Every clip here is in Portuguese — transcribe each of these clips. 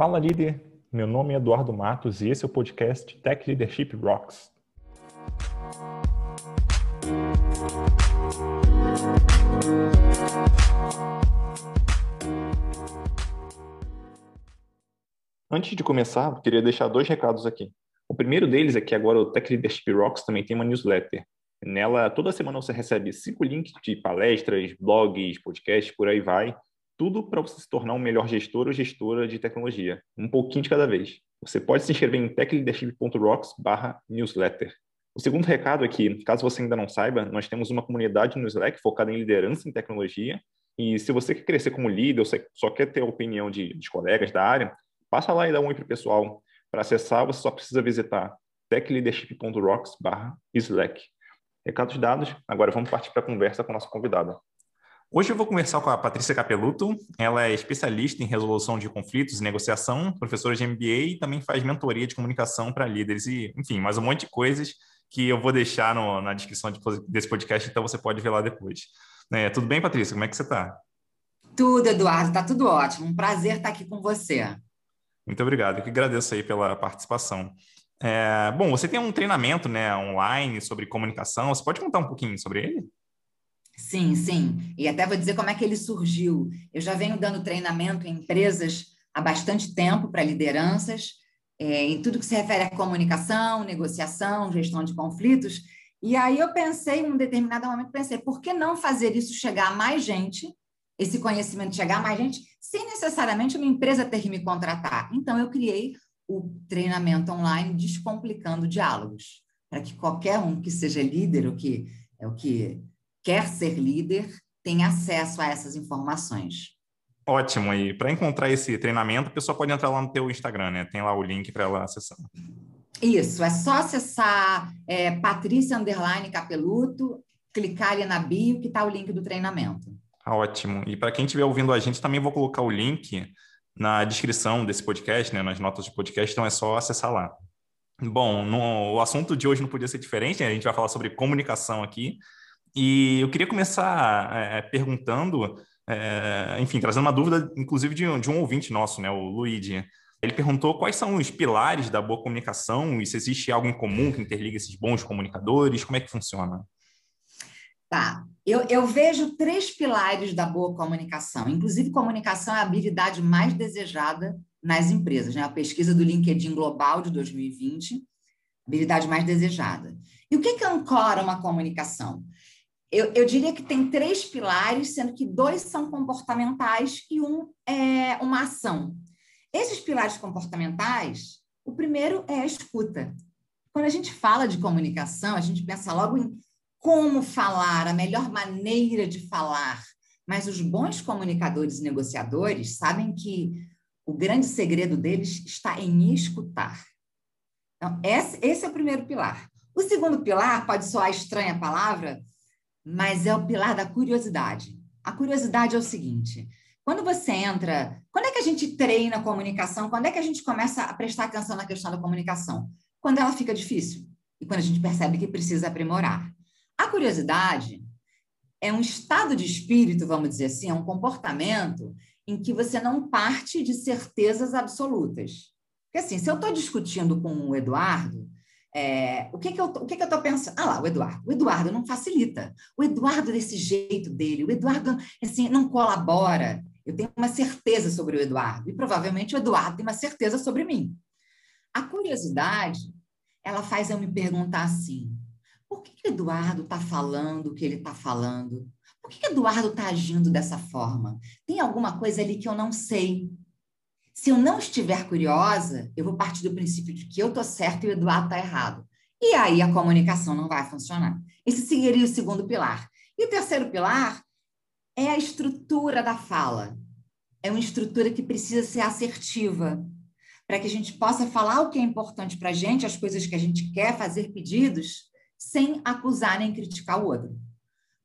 Fala líder, meu nome é Eduardo Matos e esse é o podcast Tech Leadership Rocks. Antes de começar, eu queria deixar dois recados aqui. O primeiro deles é que agora o Tech Leadership Rocks também tem uma newsletter. Nela, toda semana você recebe cinco links de palestras, blogs, podcasts, por aí vai, tudo para você se tornar um melhor gestor ou gestora de tecnologia, um pouquinho de cada vez. Você pode se inscrever em techleadership.rocks/newsletter. O segundo recado é que, caso você ainda não saiba, nós temos uma comunidade no Slack focada em liderança em tecnologia. E se você quer crescer como líder ou só quer ter a opinião de, de colegas da área, passa lá e dá um oi para o pessoal. Para acessar, você só precisa visitar techleadership.rocks/slack. Recados dados, agora vamos partir para a conversa com a nossa convidada. Hoje eu vou conversar com a Patrícia Capeluto. Ela é especialista em resolução de conflitos e negociação, professora de MBA e também faz mentoria de comunicação para líderes e, enfim, mais um monte de coisas que eu vou deixar no, na descrição de, desse podcast, então você pode ver lá depois. É, tudo bem, Patrícia? Como é que você está? Tudo, Eduardo, está tudo ótimo. Um prazer estar aqui com você. Muito obrigado. Eu que agradeço aí pela participação. É, bom, você tem um treinamento né, online sobre comunicação. Você pode contar um pouquinho sobre ele? Sim, sim. E até vou dizer como é que ele surgiu. Eu já venho dando treinamento em empresas há bastante tempo para lideranças, é, em tudo que se refere à comunicação, negociação, gestão de conflitos. E aí eu pensei, em um determinado momento, pensei, por que não fazer isso chegar a mais gente, esse conhecimento chegar a mais gente, sem necessariamente uma empresa ter que me contratar? Então, eu criei o treinamento online Descomplicando Diálogos, para que qualquer um que seja líder, o que é o que quer ser líder tem acesso a essas informações. Ótimo. E para encontrar esse treinamento, a pessoa pode entrar lá no teu Instagram, né? Tem lá o link para ela acessar. Isso, é só acessar é, Patrícia Underline Capeluto, clicar ali na bio que está o link do treinamento. Ah, ótimo. E para quem estiver ouvindo a gente, também vou colocar o link na descrição desse podcast, né, nas notas do podcast, então é só acessar lá. Bom, no, o assunto de hoje não podia ser diferente, né? a gente vai falar sobre comunicação aqui, e eu queria começar é, perguntando, é, enfim, trazendo uma dúvida, inclusive, de, de, um ouvinte nosso, né, o Luigi. Ele perguntou quais são os pilares da boa comunicação e se existe algo em comum que interliga esses bons comunicadores, como é que funciona? Tá, eu, eu vejo três pilares da boa comunicação. Inclusive, comunicação é a habilidade mais desejada nas empresas, né? A pesquisa do LinkedIn Global de 2020, habilidade mais desejada. E o que, que ancora uma comunicação? Eu, eu, diria que tem três pilares, sendo que dois são comportamentais e um é uma ação. Esses pilares comportamentais, o primeiro é a escuta. Quando a gente fala de comunicação, a gente pensa logo em como falar, a melhor maneira de falar. Mas os bons comunicadores e negociadores sabem que o grande segredo deles está em escutar. Então, esse, esse é o primeiro pilar. O segundo pilar, pode soar estranha a palavra, mas é o pilar da curiosidade. A curiosidade é o seguinte: quando você entra, quando é que a gente treina a comunicação? Quando é que a gente começa a prestar atenção na questão da comunicação? Quando ela fica difícil e quando a gente percebe que precisa aprimorar. A curiosidade é um estado de espírito, vamos dizer assim, é um comportamento em que você não parte de certezas absolutas. Porque assim, se eu estou discutindo com o Eduardo, é, o que, que eu o que, que eu estou pensando? Ah lá, o Eduardo. O Eduardo não facilita. O Eduardo desse jeito dele, o Eduardo assim não colabora. Eu tenho uma certeza sobre o Eduardo e provavelmente o Eduardo tem uma certeza sobre mim. A curiosidade, ela faz eu me perguntar assim: por que, que o Eduardo está falando o que ele está falando? Por que, que o Eduardo está agindo dessa forma? Tem alguma coisa ali que eu não sei. Se eu não estiver curiosa, eu vou partir do princípio de que eu estou certo e o Eduardo está errado. E aí a comunicação não vai funcionar. Esse seria o segundo pilar. E o terceiro pilar é a estrutura da fala. É uma estrutura que precisa ser assertiva, para que a gente possa falar o que é importante para a gente, as coisas que a gente quer, fazer pedidos, sem acusar nem criticar o outro.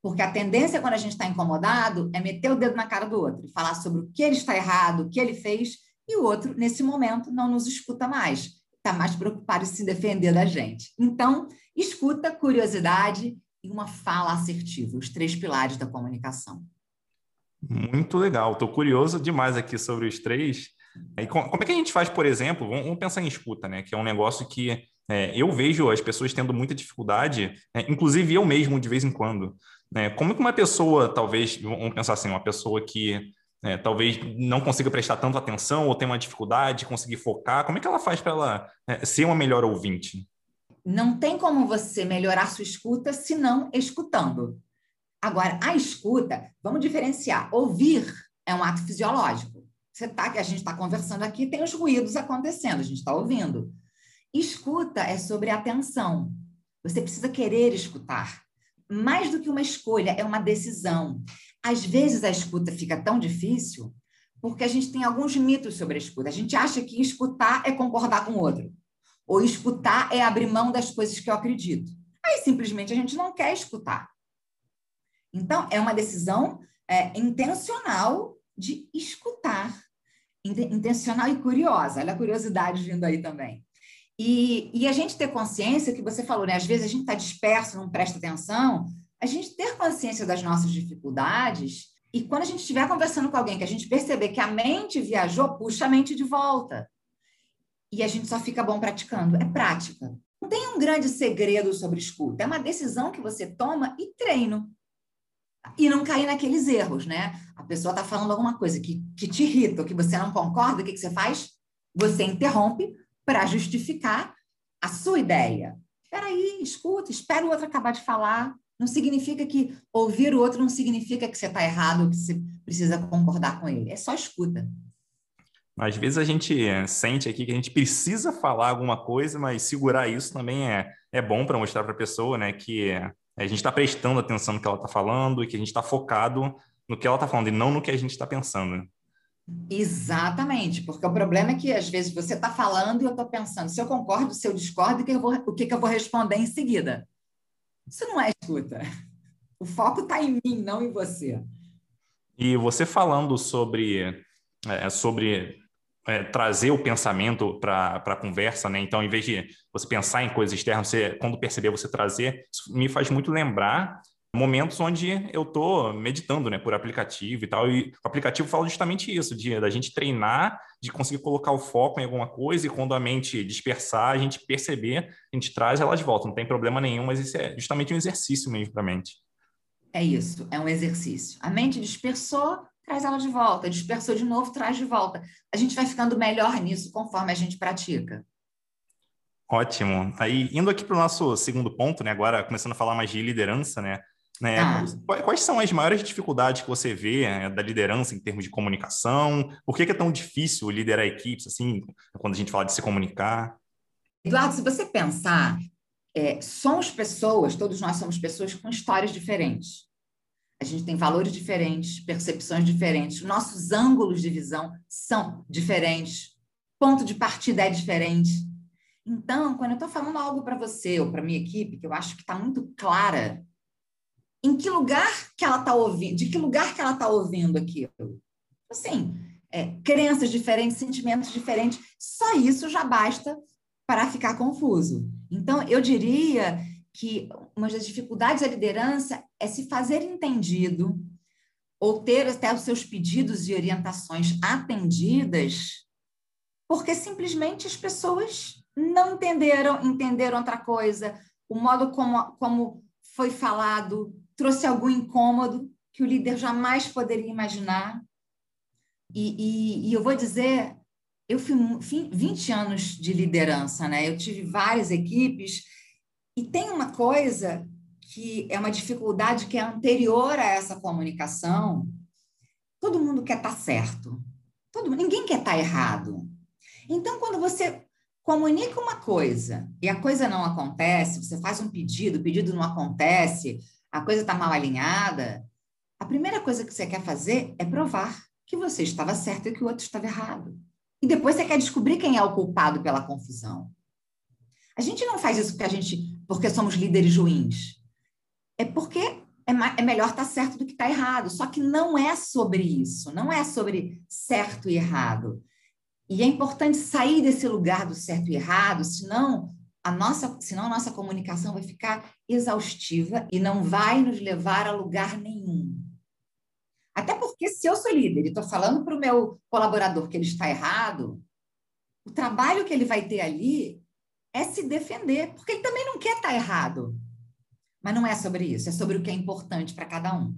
Porque a tendência, quando a gente está incomodado, é meter o dedo na cara do outro e falar sobre o que ele está errado, o que ele fez, e o outro, nesse momento, não nos escuta mais, está mais preocupado em se defender da gente. Então, escuta, curiosidade e uma fala assertiva, os três pilares da comunicação. Muito legal, estou curioso demais aqui sobre os três. E como é que a gente faz, por exemplo, vamos pensar em escuta, né? Que é um negócio que é, eu vejo as pessoas tendo muita dificuldade, é, inclusive eu mesmo de vez em quando. Né? Como que uma pessoa, talvez, vamos pensar assim, uma pessoa que é, talvez não consiga prestar tanto atenção ou tem uma dificuldade de conseguir focar, como é que ela faz para ela é, ser uma melhor ouvinte? Não tem como você melhorar sua escuta se não escutando. Agora, a escuta, vamos diferenciar. Ouvir é um ato fisiológico. Você tá, a gente está conversando aqui, tem os ruídos acontecendo, a gente está ouvindo. Escuta é sobre atenção. Você precisa querer escutar. Mais do que uma escolha, é uma decisão. Às vezes a escuta fica tão difícil porque a gente tem alguns mitos sobre a escuta. A gente acha que escutar é concordar com o outro, ou escutar é abrir mão das coisas que eu acredito. Aí simplesmente a gente não quer escutar. Então, é uma decisão é, intencional de escutar. Intencional e curiosa. Olha a curiosidade vindo aí também. E, e a gente ter consciência, que você falou, né? Às vezes a gente está disperso, não presta atenção. A gente ter consciência das nossas dificuldades e quando a gente estiver conversando com alguém que a gente perceber que a mente viajou, puxa a mente de volta. E a gente só fica bom praticando. É prática. Não tem um grande segredo sobre escuta. É uma decisão que você toma e treino. E não cair naqueles erros, né? A pessoa está falando alguma coisa que, que te irrita, ou que você não concorda, o que, que você faz? Você interrompe, para justificar a sua ideia. Espera aí, escuta, espera o outro acabar de falar. Não significa que ouvir o outro não significa que você está errado ou que você precisa concordar com ele. É só escuta. Às vezes a gente sente aqui que a gente precisa falar alguma coisa, mas segurar isso também é, é bom para mostrar para a pessoa né, que a gente está prestando atenção no que ela está falando e que a gente está focado no que ela está falando e não no que a gente está pensando. Exatamente, porque o problema é que às vezes você está falando e eu estou pensando se eu concordo, se eu discordo, que eu vou, o que, que eu vou responder em seguida. Isso não é escuta. O foco está em mim, não em você. E você falando sobre, é, sobre é, trazer o pensamento para a conversa, né? Então, em vez de você pensar em coisas externas, você, quando perceber, você trazer, isso me faz muito lembrar momentos onde eu estou meditando, né, por aplicativo e tal. E o aplicativo fala justamente isso, de da gente treinar, de conseguir colocar o foco em alguma coisa e quando a mente dispersar, a gente perceber, a gente traz ela de volta. Não tem problema nenhum, mas isso é justamente um exercício mesmo para a mente. É isso, é um exercício. A mente dispersou, traz ela de volta. Dispersou de novo, traz de volta. A gente vai ficando melhor nisso conforme a gente pratica. Ótimo. Aí, indo aqui para o nosso segundo ponto, né? Agora começando a falar mais de liderança, né? Né? Ah. Quais são as maiores dificuldades que você vê é, da liderança em termos de comunicação? Por que é tão difícil liderar equipes, assim, quando a gente fala de se comunicar? Eduardo, se você pensar, é, somos pessoas, todos nós somos pessoas com histórias diferentes. A gente tem valores diferentes, percepções diferentes, nossos ângulos de visão são diferentes, ponto de partida é diferente. Então, quando eu estou falando algo para você ou para minha equipe, que eu acho que está muito clara em que lugar que ela está ouvindo, de que lugar que ela está ouvindo aquilo. Assim, é, crenças diferentes, sentimentos diferentes, só isso já basta para ficar confuso. Então, eu diria que uma das dificuldades da liderança é se fazer entendido ou ter até os seus pedidos e orientações atendidas, porque simplesmente as pessoas não entenderam, entenderam outra coisa, o modo como, como foi falado trouxe algum incômodo que o líder jamais poderia imaginar. E, e, e eu vou dizer, eu fui 20 anos de liderança, né? Eu tive várias equipes e tem uma coisa que é uma dificuldade que é anterior a essa comunicação. Todo mundo quer estar tá certo. Todo, ninguém quer estar tá errado. Então, quando você comunica uma coisa e a coisa não acontece, você faz um pedido, o pedido não acontece, a coisa está mal alinhada, a primeira coisa que você quer fazer é provar que você estava certo e que o outro estava errado. E depois você quer descobrir quem é o culpado pela confusão. A gente não faz isso porque a gente, porque somos líderes ruins. É porque é, é melhor estar tá certo do que estar tá errado. Só que não é sobre isso, não é sobre certo e errado. E é importante sair desse lugar do certo e errado, senão a nossa, senão a nossa comunicação vai ficar exaustiva e não vai nos levar a lugar nenhum. Até porque se eu sou líder e estou falando para o meu colaborador que ele está errado, o trabalho que ele vai ter ali é se defender, porque ele também não quer estar tá errado. Mas não é sobre isso, é sobre o que é importante para cada um.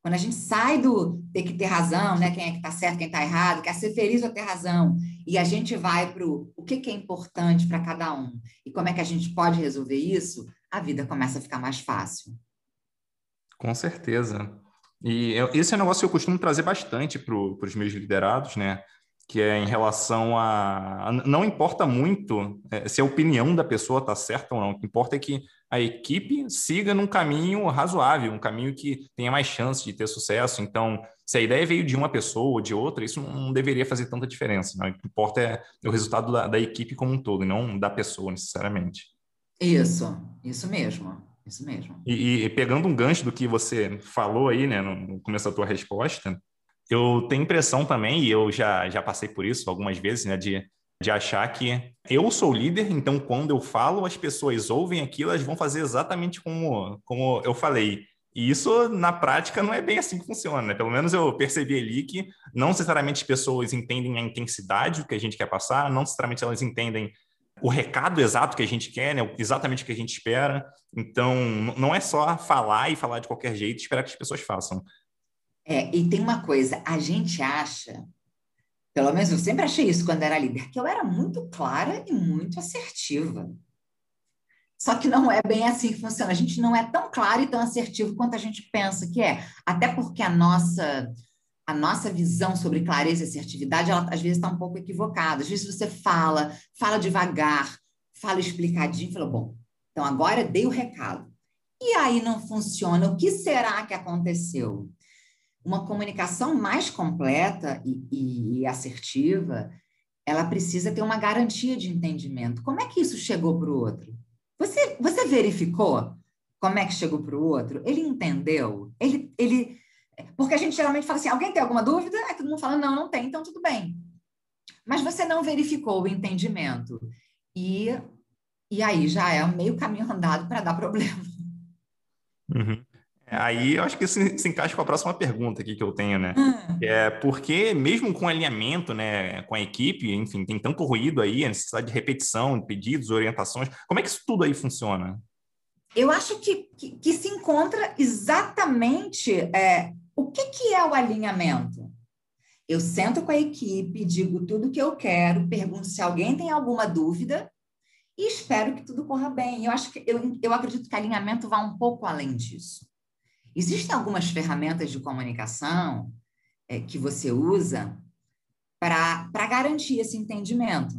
Quando a gente sai do ter que ter razão, né? Quem é que está certo, quem está errado, quer ser feliz ou ter razão, e a gente vai para o que, que é importante para cada um e como é que a gente pode resolver isso, a vida começa a ficar mais fácil. Com certeza. E esse é um negócio que eu costumo trazer bastante para os meus liderados, né? que é em relação a. Não importa muito é, se a opinião da pessoa está certa ou não, o que importa é que a equipe siga num caminho razoável, um caminho que tenha mais chance de ter sucesso. Então, se a ideia veio de uma pessoa ou de outra, isso não deveria fazer tanta diferença. Né? O que importa é o resultado da, da equipe como um todo, e não da pessoa necessariamente. Isso, isso mesmo. Isso mesmo. E, e, pegando um gancho do que você falou aí, né, no começo da tua resposta, eu tenho impressão também, e eu já, já passei por isso algumas vezes, né, de, de achar que eu sou líder, então quando eu falo, as pessoas ouvem aquilo, elas vão fazer exatamente como, como eu falei. E isso, na prática, não é bem assim que funciona, né? Pelo menos eu percebi ali que não necessariamente as pessoas entendem a intensidade que a gente quer passar, não necessariamente elas entendem o recado exato que a gente quer, né? exatamente o que a gente espera. Então, não é só falar e falar de qualquer jeito e esperar que as pessoas façam. É, e tem uma coisa, a gente acha, pelo menos eu sempre achei isso quando era líder, que eu era muito clara e muito assertiva. Só que não é bem assim que funciona. A gente não é tão claro e tão assertivo quanto a gente pensa que é. Até porque a nossa a nossa visão sobre clareza e assertividade, ela às vezes está um pouco equivocada. Às vezes você fala, fala devagar, fala explicadinho, fala, bom, então agora dei o recado. E aí não funciona. O que será que aconteceu? uma comunicação mais completa e, e, assertiva, ela precisa ter uma garantia de entendimento. Como é que isso chegou para o outro? Você, você verificou como é que chegou para o outro? Ele entendeu? Ele, ele, porque a gente geralmente fala assim: alguém tem alguma dúvida? Aí todo mundo fala: não, não tem, então tudo bem. Mas você não verificou o entendimento. E, e aí já é meio caminho andado para dar problema. Uhum. Aí eu acho que isso se encaixa com a próxima pergunta aqui que eu tenho, né? Hum. É porque mesmo com alinhamento, né, com a equipe, enfim, tem tanto ruído aí, a necessidade de repetição, de pedidos, orientações. Como é que isso tudo aí funciona? Eu acho que, que, que se encontra exatamente é, o que, que é o alinhamento. Eu sento com a equipe, digo tudo o que eu quero, pergunto se alguém tem alguma dúvida e espero que tudo corra bem. Eu acho que eu, eu acredito que alinhamento vai um pouco além disso. Existem algumas ferramentas de comunicação é, que você usa para garantir esse entendimento,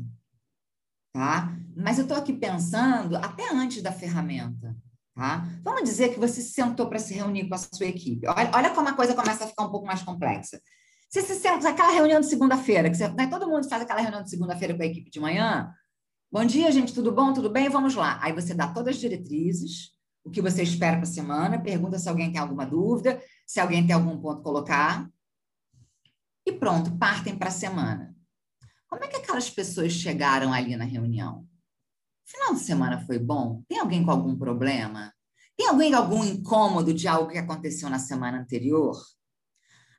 tá? Mas eu estou aqui pensando até antes da ferramenta, tá? Vamos dizer que você se sentou para se reunir com a sua equipe. Olha, olha como a coisa começa a ficar um pouco mais complexa. Você se senta, aquela reunião de segunda-feira, que você, né, todo mundo faz aquela reunião de segunda-feira com a equipe de manhã. Bom dia, gente, tudo bom? Tudo bem? Vamos lá. Aí você dá todas as diretrizes, o que você espera para a semana, pergunta se alguém tem alguma dúvida, se alguém tem algum ponto colocar. E pronto, partem para a semana. Como é que aquelas pessoas chegaram ali na reunião? Final de semana foi bom? Tem alguém com algum problema? Tem alguém com algum incômodo de algo que aconteceu na semana anterior?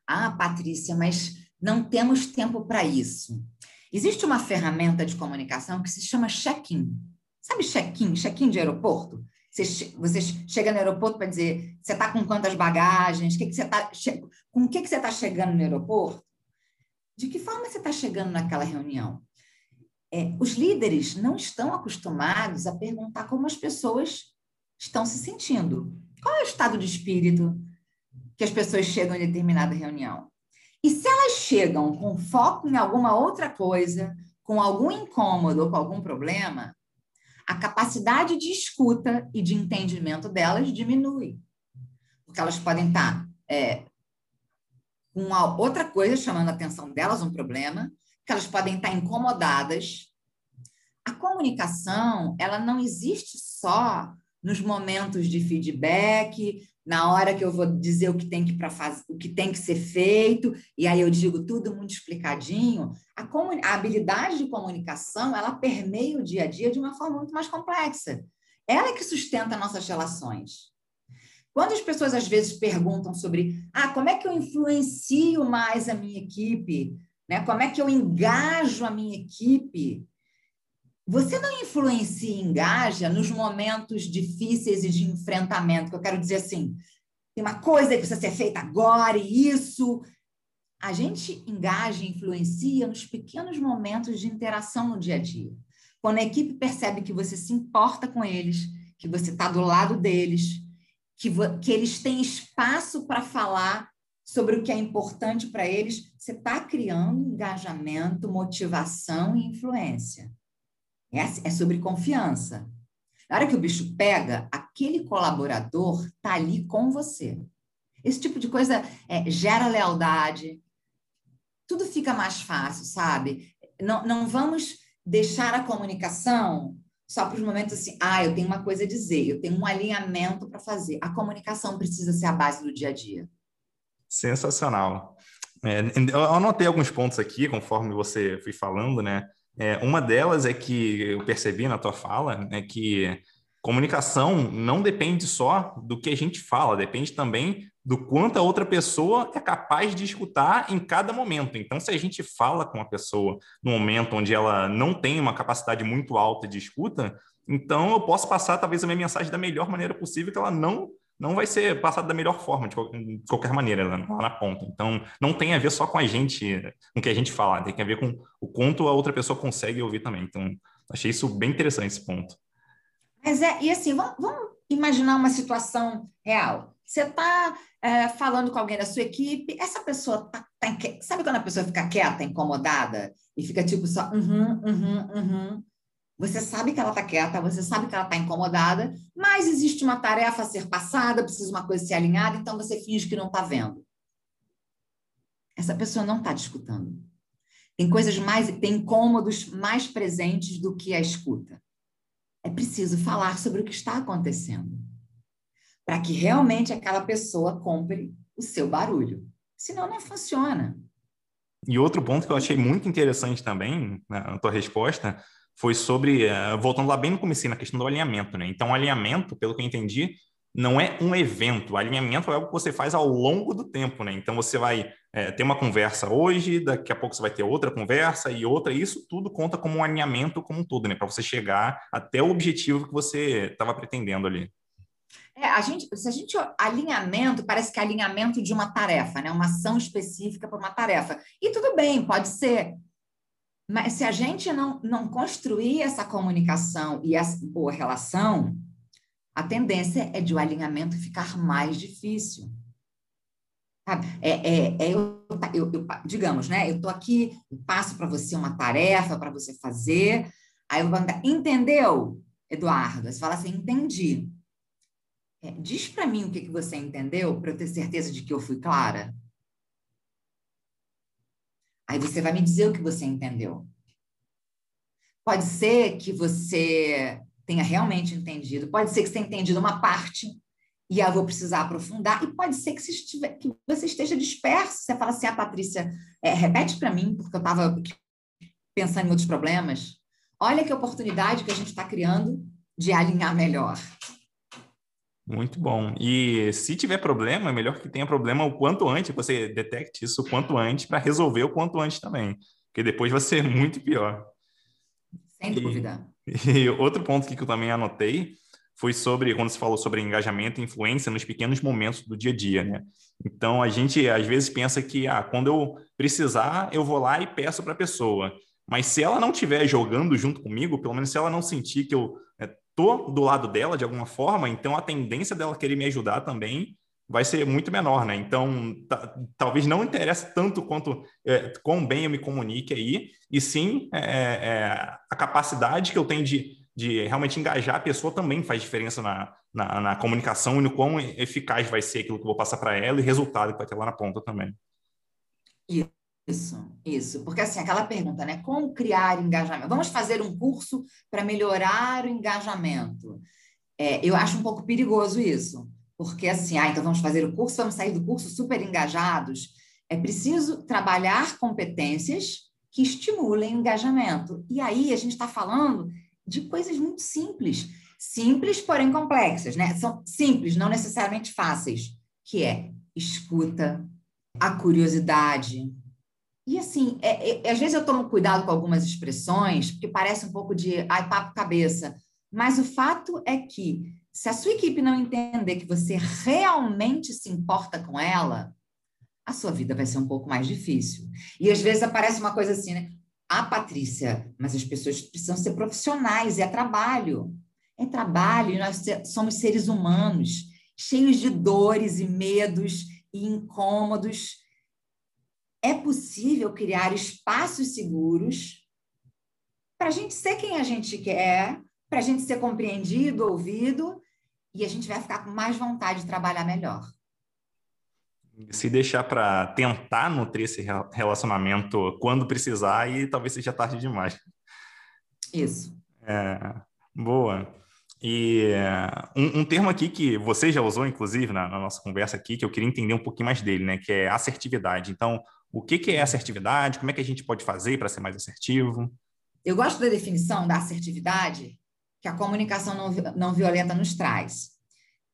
Ah, Patrícia, mas não temos tempo para isso. Existe uma ferramenta de comunicação que se chama check-in. Sabe check-in? Check-in de aeroporto? Você, você chega no aeroporto para dizer, você está com quantas bagagens? Que que você tá, com o que, que você está chegando no aeroporto? De que forma você está chegando naquela reunião? É, os líderes não estão acostumados a perguntar como as pessoas estão se sentindo. Qual é o estado de espírito que as pessoas chegam em determinada reunião? E se elas chegam com foco em alguma outra coisa, com algum incômodo ou com algum problema, a capacidade de escuta e de entendimento delas diminui. Porque elas podem estar é, com uma outra coisa chamando a atenção delas, um problema, que elas podem estar incomodadas. A comunicação, ela não existe só nos momentos de feedback, na hora que eu vou dizer o que tem que para fazer, o que tem que ser feito, e aí eu digo tudo muito explicadinho, a, a habilidade de comunicação, ela permeia o dia a dia de uma forma muito mais complexa. Ela é que sustenta nossas relações. Quando as pessoas às vezes perguntam sobre, ah, como é que eu influencio mais a minha equipe? Né? Como é que eu engajo a minha equipe? Você não influencia e engaja nos momentos difíceis e de enfrentamento, que eu quero dizer assim, tem uma coisa que precisa ser feita agora e isso. A gente engaja e influencia nos pequenos momentos de interação no dia a dia. Quando a equipe percebe que você se importa com eles, que você está do lado deles, que, que eles têm espaço para falar sobre o que é importante para eles, você está criando engajamento, motivação e influência. É, é sobre confiança. Na hora que o bicho pega, aquele colaborador está ali com você. Esse tipo de coisa é, gera lealdade, tudo fica mais fácil, sabe? Não, não vamos deixar a comunicação só para os momentos assim, ah, eu tenho uma coisa a dizer, eu tenho um alinhamento para fazer. A comunicação precisa ser a base do dia a dia. Sensacional. É, eu anotei alguns pontos aqui, conforme você foi falando, né? É, uma delas é que eu percebi na tua fala é que comunicação não depende só do que a gente fala, depende também do quanto a outra pessoa é capaz de escutar em cada momento. Então, se a gente fala com a pessoa no momento onde ela não tem uma capacidade muito alta de escuta, então eu posso passar talvez a minha mensagem da melhor maneira possível que ela não não vai ser passado da melhor forma, de qualquer maneira, lá na ponta. Então, não tem a ver só com a gente, com o que a gente fala, tem a ver com o quanto a outra pessoa consegue ouvir também. Então, achei isso bem interessante esse ponto. Mas é, e assim, vamos, vamos imaginar uma situação real. Você está é, falando com alguém da sua equipe, essa pessoa tá, tá, sabe quando a pessoa fica quieta, incomodada, e fica tipo só, uhum, uhum, uhum. Você sabe que ela está quieta, você sabe que ela está incomodada, mas existe uma tarefa a ser passada, precisa uma coisa ser alinhada, então você finge que não está vendo. Essa pessoa não está te escutando. Tem coisas mais, tem incômodos mais presentes do que a escuta. É preciso falar sobre o que está acontecendo, para que realmente aquela pessoa compre o seu barulho. Senão não funciona. E outro ponto que eu achei muito interessante também né, na tua resposta foi sobre, uh, voltando lá bem no começo, na questão do alinhamento, né? Então, alinhamento, pelo que eu entendi, não é um evento. Alinhamento é algo que você faz ao longo do tempo, né? Então, você vai é, ter uma conversa hoje, daqui a pouco você vai ter outra conversa e outra, isso tudo conta como um alinhamento como um todo, né? Para você chegar até o objetivo que você estava pretendendo ali. É, a gente, se a gente alinhamento parece que é alinhamento de uma tarefa, né? Uma ação específica para uma tarefa. E tudo bem, pode ser mas se a gente não, não construir essa comunicação e essa boa relação, a tendência é de o alinhamento ficar mais difícil. É, é, é eu, eu, eu, digamos, né? Eu estou aqui, passo para você uma tarefa para você fazer, aí eu vou perguntar, entendeu, Eduardo? Você fala assim, entendi. É, diz para mim o que, que você entendeu, para eu ter certeza de que eu fui clara. Aí você vai me dizer o que você entendeu. Pode ser que você tenha realmente entendido, pode ser que você tenha entendido uma parte e eu vou precisar aprofundar, e pode ser que você, estiver, que você esteja disperso. Você fala assim, ah, Patrícia, é, repete para mim, porque eu estava pensando em outros problemas. Olha que oportunidade que a gente está criando de alinhar melhor. Muito bom. E se tiver problema, é melhor que tenha problema o quanto antes, você detecte isso o quanto antes para resolver o quanto antes também, porque depois vai ser muito pior. Sem dúvida. E, e outro ponto que eu também anotei foi sobre quando você falou sobre engajamento e influência nos pequenos momentos do dia a dia, né? Então a gente às vezes pensa que ah, quando eu precisar, eu vou lá e peço para a pessoa. Mas se ela não estiver jogando junto comigo, pelo menos se ela não sentir que eu tô do lado dela de alguma forma, então a tendência dela querer me ajudar também vai ser muito menor, né? Então, talvez não interesse tanto quanto é, quão bem eu me comunique aí, e sim é, é, a capacidade que eu tenho de, de realmente engajar a pessoa também faz diferença na, na, na comunicação e no quão eficaz vai ser aquilo que eu vou passar para ela e resultado que vai ter lá na ponta também. Isso, isso. Porque assim, aquela pergunta, né? Como criar engajamento? Vamos fazer um curso para melhorar o engajamento. É, eu acho um pouco perigoso isso. Porque assim, ah, então vamos fazer o curso, vamos sair do curso super engajados. É preciso trabalhar competências que estimulem o engajamento. E aí a gente está falando de coisas muito simples. simples, porém complexas, né? São simples, não necessariamente fáceis, que é escuta, a curiosidade. E assim, é, é, às vezes eu tomo cuidado com algumas expressões, porque parece um pouco de ai, papo cabeça. Mas o fato é que, se a sua equipe não entender que você realmente se importa com ela, a sua vida vai ser um pouco mais difícil. E às vezes aparece uma coisa assim, né? Ah, Patrícia, mas as pessoas precisam ser profissionais, é trabalho. É trabalho, nós somos seres humanos, cheios de dores e medos e incômodos. É possível criar espaços seguros para a gente ser quem a gente quer, para a gente ser compreendido, ouvido, e a gente vai ficar com mais vontade de trabalhar melhor se deixar para tentar nutrir esse relacionamento quando precisar e talvez seja tarde demais. Isso. É, boa. E um, um, termo aqui que você já usou, inclusive, na, na, nossa conversa aqui, que eu queria entender um pouquinho mais dele, né? Que é assertividade. Então, o que, que é assertividade? Como é que a gente pode fazer para ser mais assertivo? Eu gosto da definição da assertividade que a comunicação não, não violenta nos traz,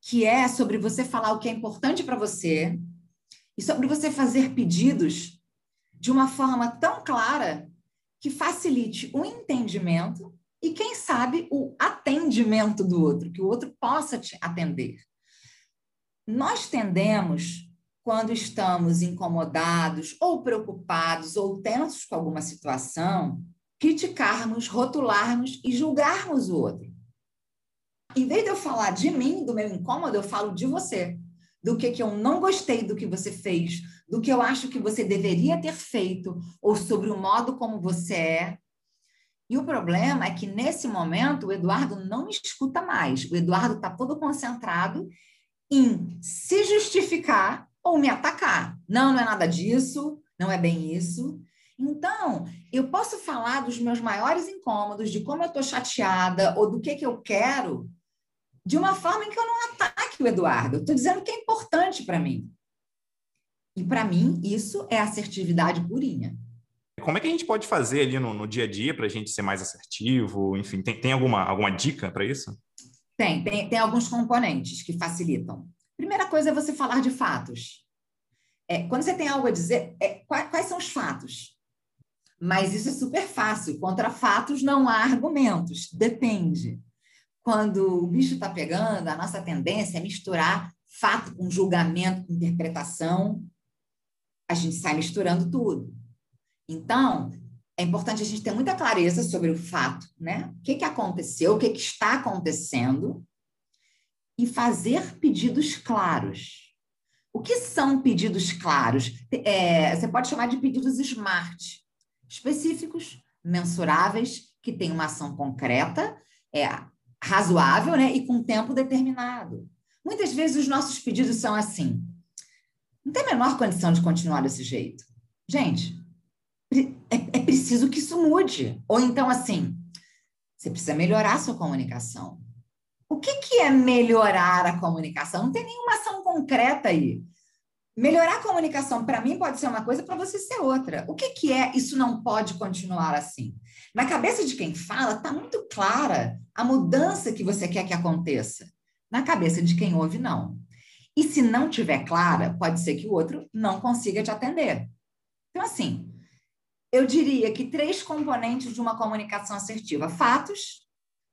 que é sobre você falar o que é importante para você, e sobre você fazer pedidos de uma forma tão clara que facilite o entendimento e, quem sabe, o atendimento do outro, que o outro possa te atender. Nós tendemos, quando estamos incomodados ou preocupados ou tensos com alguma situação, criticarmos, rotularmos e julgarmos o outro. Em vez de eu falar de mim, do meu incômodo, eu falo de você do que, que eu não gostei do que você fez, do que eu acho que você deveria ter feito, ou sobre o modo como você é. E o problema é que, nesse momento, o Eduardo não me escuta mais. O Eduardo está todo concentrado em se justificar ou me atacar. Não, não é nada disso, não é bem isso. Então, eu posso falar dos meus maiores incômodos, de como eu estou chateada ou do que, que eu quero, de uma forma em que eu não ataque o Eduardo. Eu estou dizendo que é importante para mim. E para mim, isso é assertividade purinha. Como é que a gente pode fazer ali no, no dia a dia para a gente ser mais assertivo? Enfim, tem, tem alguma, alguma dica para isso? Tem, tem, tem alguns componentes que facilitam. Primeira coisa é você falar de fatos. É, quando você tem algo a dizer, é, quais, quais são os fatos? Mas isso é super fácil. Contra fatos não há argumentos. Depende quando o bicho está pegando, a nossa tendência é misturar fato com julgamento, com interpretação. A gente sai misturando tudo. Então, é importante a gente ter muita clareza sobre o fato, né? O que, que aconteceu, o que, que está acontecendo, e fazer pedidos claros. O que são pedidos claros? É, você pode chamar de pedidos SMART, específicos, mensuráveis, que têm uma ação concreta, é, razoável né, e com tempo determinado. Muitas vezes os nossos pedidos são assim: não tem a menor condição de continuar desse jeito. Gente, é, é preciso que isso mude. Ou então, assim, você precisa melhorar a sua comunicação. O que, que é melhorar a comunicação? Não tem nenhuma ação concreta aí. Melhorar a comunicação, para mim, pode ser uma coisa, para você ser outra. O que, que é isso não pode continuar assim? Na cabeça de quem fala, está muito clara a mudança que você quer que aconteça. Na cabeça de quem ouve, não. E se não tiver clara, pode ser que o outro não consiga te atender. Então, assim, eu diria que três componentes de uma comunicação assertiva: fatos,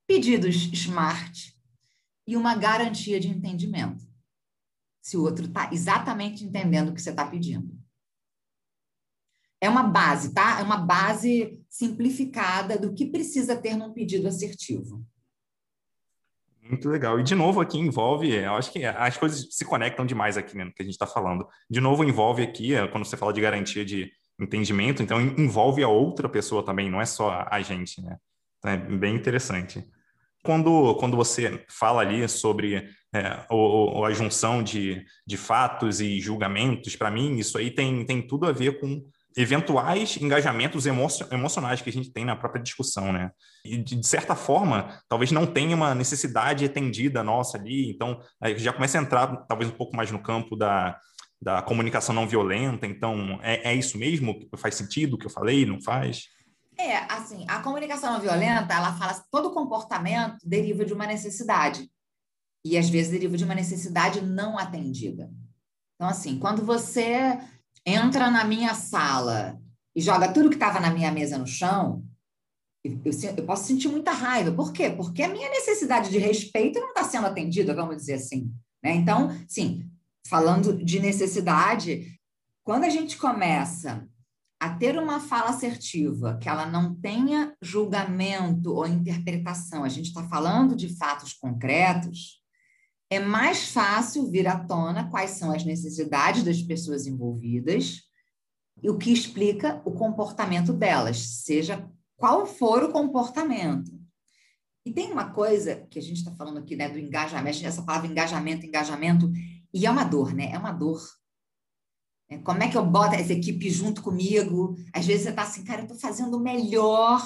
pedidos smart e uma garantia de entendimento se o outro está exatamente entendendo o que você está pedindo. É uma base, tá? É uma base simplificada do que precisa ter num pedido assertivo. Muito legal. E, de novo, aqui envolve, eu acho que as coisas se conectam demais aqui né, no que a gente está falando. De novo, envolve aqui, é, quando você fala de garantia de entendimento, então envolve a outra pessoa também, não é só a gente, né? Então, é bem interessante. Quando, quando você fala ali sobre é, a junção de, de fatos e julgamentos, para mim, isso aí tem, tem tudo a ver com eventuais engajamentos emocionais que a gente tem na própria discussão, né? E de certa forma, talvez não tenha uma necessidade atendida nossa ali, então já começa a entrar talvez um pouco mais no campo da, da comunicação não violenta, então é, é isso mesmo? Faz sentido o que eu falei? Não faz? É, assim, a comunicação não violenta, ela fala que todo comportamento deriva de uma necessidade. E às vezes deriva de uma necessidade não atendida. Então, assim, quando você entra na minha sala e joga tudo que estava na minha mesa no chão, eu, eu, eu, posso sentir muita raiva. Por quê? Porque a minha necessidade de respeito não está sendo atendida, vamos dizer assim. Né? Então, sim, falando de necessidade, quando a gente começa a ter uma fala assertiva, que ela não tenha julgamento ou interpretação, a gente está falando de fatos concretos, é mais fácil vir à tona quais são as necessidades das pessoas envolvidas e o que explica o comportamento delas, seja qual for o comportamento. E tem uma coisa que a gente está falando aqui, né, do engajamento, essa palavra engajamento, engajamento, e é uma dor, né? É uma dor como é que eu boto essa equipe junto comigo? Às vezes você está assim, cara, eu estou fazendo o melhor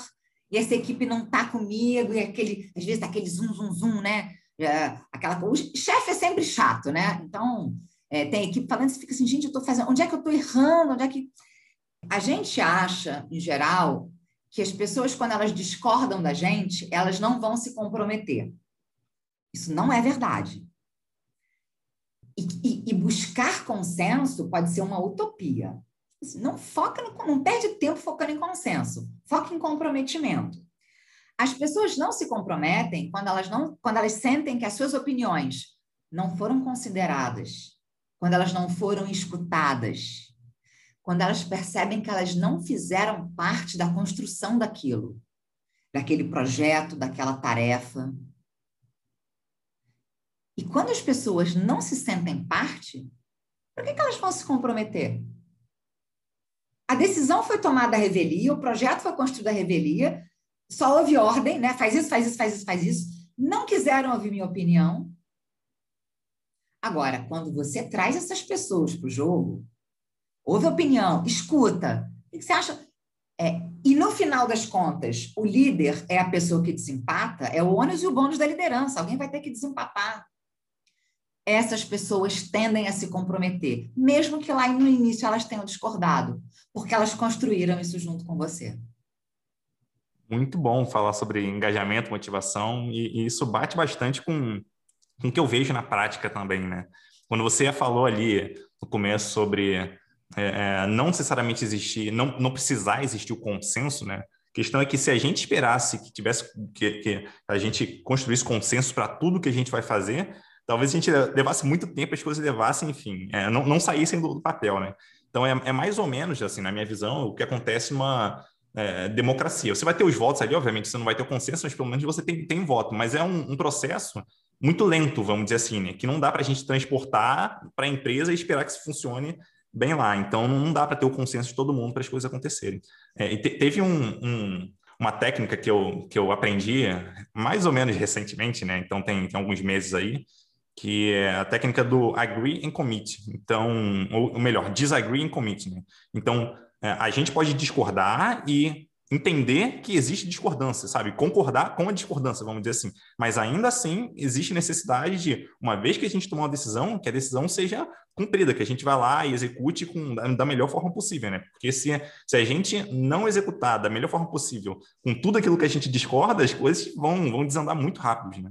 e essa equipe não está comigo, e aquele, às vezes tá aquele zum, zum, zum, né? É, aquela, o chefe é sempre chato, né? Então, é, tem equipe falando, você fica assim, gente, eu estou fazendo, onde é que eu estou errando? Onde é que. A gente acha, em geral, que as pessoas, quando elas discordam da gente, elas não vão se comprometer. Isso não é verdade. E, e, buscar consenso pode ser uma utopia. Assim, não foca, no, não perde tempo focando em consenso, foca em comprometimento. As pessoas não se comprometem quando elas não, quando elas sentem que as suas opiniões não foram consideradas, quando elas não foram escutadas, quando elas percebem que elas não fizeram parte da construção daquilo, daquele projeto, daquela tarefa. E quando as pessoas não se sentem parte, por que, que elas vão se comprometer? A decisão foi tomada à revelia, o projeto foi construído à revelia, só houve ordem, né? Faz isso, faz isso, faz isso, faz isso. Não quiseram ouvir minha opinião. Agora, quando você traz essas pessoas para o jogo, ouve opinião, escuta. O que você acha? É, e no final das contas, o líder é a pessoa que desempata, é o ônus e o bônus da liderança. Alguém vai ter que desempatar essas pessoas tendem a se comprometer, mesmo que lá no início elas tenham discordado, porque elas construíram isso junto com você. Muito bom falar sobre engajamento, motivação, e, e isso bate bastante com, com o que eu vejo na prática também, né? Quando você falou ali no começo sobre é, é, não necessariamente existir, não, não precisar existir o consenso, né? A questão é que se a gente esperasse que tivesse que, que a gente construísse consenso para tudo que a gente vai fazer, talvez a gente levasse muito tempo, as coisas levassem, enfim, é, não, não saíssem do, do, papel, né? Então, é, é, mais ou menos, assim, na minha visão, o que acontece numa é, democracia. Você vai ter os votos ali, obviamente, você não vai ter o consenso, mas pelo menos você tem, tem voto. Mas é um, um processo muito lento, vamos dizer assim, né? Que não dá para a gente transportar para a empresa e esperar que isso funcione bem lá. Então, não dá para ter o consenso de todo mundo para as coisas acontecerem. É, te, teve um, um, uma técnica que eu, que eu aprendi mais ou menos recentemente, né? Então, tem, tem alguns meses aí, que é a técnica do agree and commit. Então, ou melhor, disagree and commit. Né? Então, é, a gente pode discordar e entender que existe discordância, sabe? Concordar com a discordância, vamos dizer assim. Mas ainda assim, existe necessidade de, uma vez que a gente tomar uma decisão, que a decisão seja cumprida, que a gente vá lá e execute com, da melhor forma possível, né? Porque se, se a gente não executar da melhor forma possível com tudo aquilo que a gente discorda, as coisas vão, vão desandar muito rápido, né?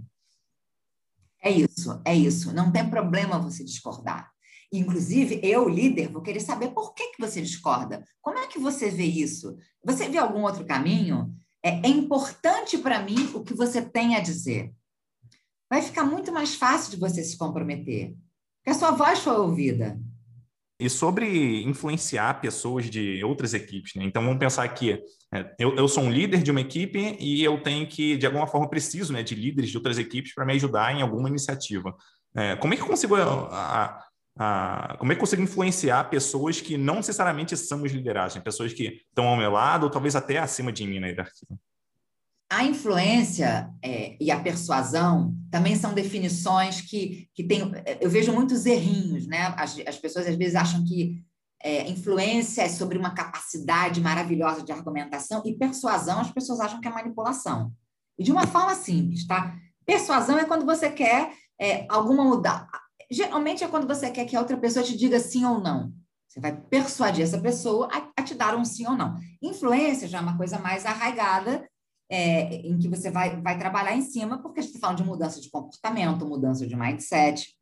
É isso, é isso. Não tem problema você discordar. Inclusive, eu, líder, vou querer saber por que, que você discorda. Como é que você vê isso? Você vê algum outro caminho? É, é importante para mim o que você tem a dizer. Vai ficar muito mais fácil de você se comprometer, porque a sua voz foi ouvida. E sobre influenciar pessoas de outras equipes, né? Então vamos pensar que é, eu, eu, sou um líder de uma equipe e eu tenho que, de alguma forma, preciso né, de líderes de outras equipes para me ajudar em alguma iniciativa. É, como é que eu consigo a, a, a, como é que consigo influenciar pessoas que não necessariamente são os liderados, né? pessoas que estão ao meu lado ou talvez até acima de mim na hierarquia? A influência é, e a persuasão também são definições que, que tem. Eu vejo muitos errinhos, né? As, as pessoas às vezes acham que é, influência é sobre uma capacidade maravilhosa de argumentação e persuasão as pessoas acham que é manipulação. E de uma forma simples, tá? Persuasão é quando você quer é, alguma mudança. Geralmente é quando você quer que a outra pessoa te diga sim ou não. Você vai persuadir essa pessoa a, a te dar um sim ou não. Influência já é uma coisa mais arraigada, é, em que você vai, vai trabalhar em cima, porque a gente está falando de mudança de comportamento, mudança de mindset.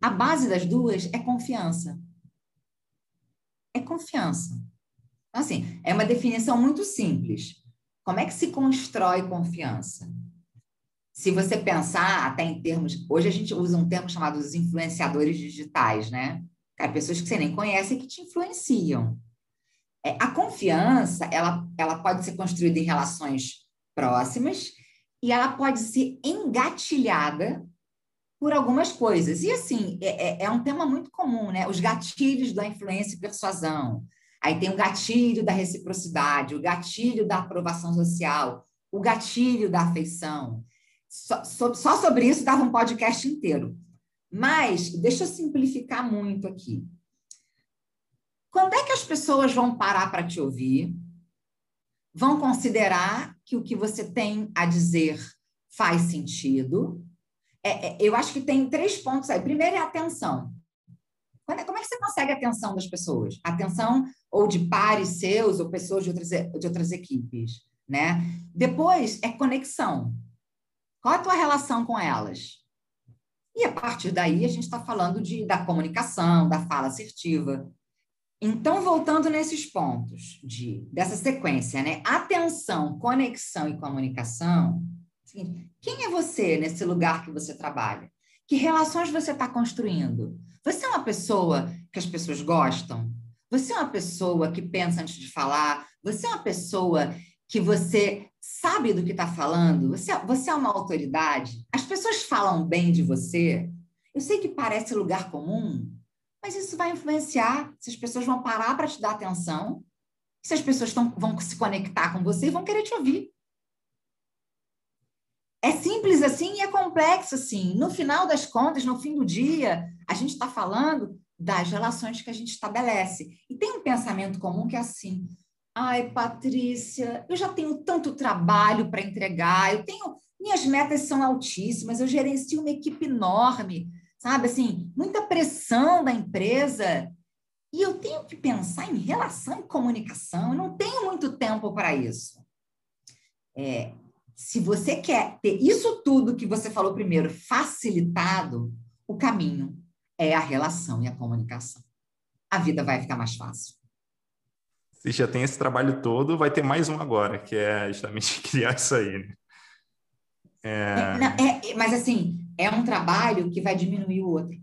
A base das duas é confiança. É confiança. Então, assim, é uma definição muito simples. Como é que se constrói confiança? Se você pensar até em termos. Hoje a gente usa um termo chamado os influenciadores digitais, né? Cara, pessoas que você nem conhece que te influenciam. É, a confiança, ela, ela pode ser construída em relações próximas e ela pode ser engatilhada por algumas coisas. E, assim, é, é, é um tema muito comum, né? Os gatilhos da influência e persuasão. Aí tem o gatilho da reciprocidade, o gatilho da aprovação social, o gatilho da afeição. Só, só sobre isso dava um podcast inteiro. Mas, deixa eu simplificar muito aqui. Quando é que as pessoas vão parar para te ouvir? Vão considerar que o que você tem a dizer faz sentido? É, é, eu acho que tem três pontos aí. Primeiro é atenção. É, como é que você consegue a atenção das pessoas? Atenção ou de pares seus ou pessoas de outras, de outras equipes, né? Depois é conexão. Qual a tua relação com elas? E a partir daí a gente está falando de, da comunicação, da fala assertiva. Então, voltando nesses pontos de, dessa sequência, né? Atenção, conexão e comunicação. Quem é você nesse lugar que você trabalha? Que relações você está construindo? Você é uma pessoa que as pessoas gostam? Você é uma pessoa que pensa antes de falar? Você é uma pessoa que você sabe do que está falando, você, você é uma autoridade, as pessoas falam bem de você. Eu sei que parece lugar comum, mas isso vai influenciar se as pessoas vão parar para te dar atenção, se as pessoas tão, vão se conectar com você e vão querer te ouvir. É simples assim e é complexo assim. No final das contas, no fim do dia, a gente está falando das relações que a gente estabelece. E tem um pensamento comum que é assim: Ai, Patrícia, eu já tenho tanto trabalho para entregar, eu tenho. Minhas metas são altíssimas, eu gerencio uma equipe enorme, sabe? Assim, muita pressão da empresa. E eu tenho que pensar em relação e comunicação, eu não tenho muito tempo para isso. É, se você quer ter isso tudo que você falou primeiro facilitado, o caminho é a relação e a comunicação. A vida vai ficar mais fácil se já tem esse trabalho todo, vai ter mais um agora, que é justamente criar isso aí. Né? É... Não, é, mas assim, é um trabalho que vai diminuir o outro.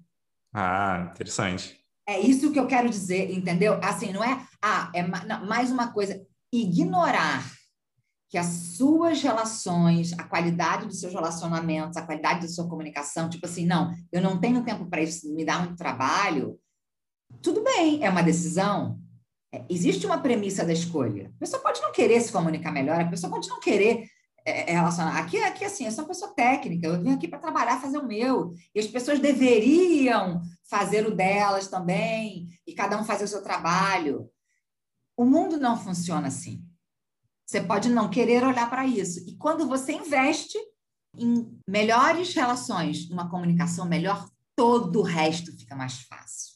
Ah, interessante. É isso que eu quero dizer, entendeu? Assim, não é, ah, é não, mais uma coisa, ignorar que as suas relações, a qualidade dos seus relacionamentos, a qualidade da sua comunicação, tipo assim, não, eu não tenho tempo para isso, me dá muito trabalho. Tudo bem, é uma decisão, é, existe uma premissa da escolha. A pessoa pode não querer se comunicar melhor, a pessoa pode não querer é, é relacionar. Aqui, aqui, assim, eu sou uma pessoa técnica, eu vim aqui para trabalhar, fazer o meu. E as pessoas deveriam fazer o delas também, e cada um fazer o seu trabalho. O mundo não funciona assim. Você pode não querer olhar para isso. E quando você investe em melhores relações, uma comunicação melhor, todo o resto fica mais fácil.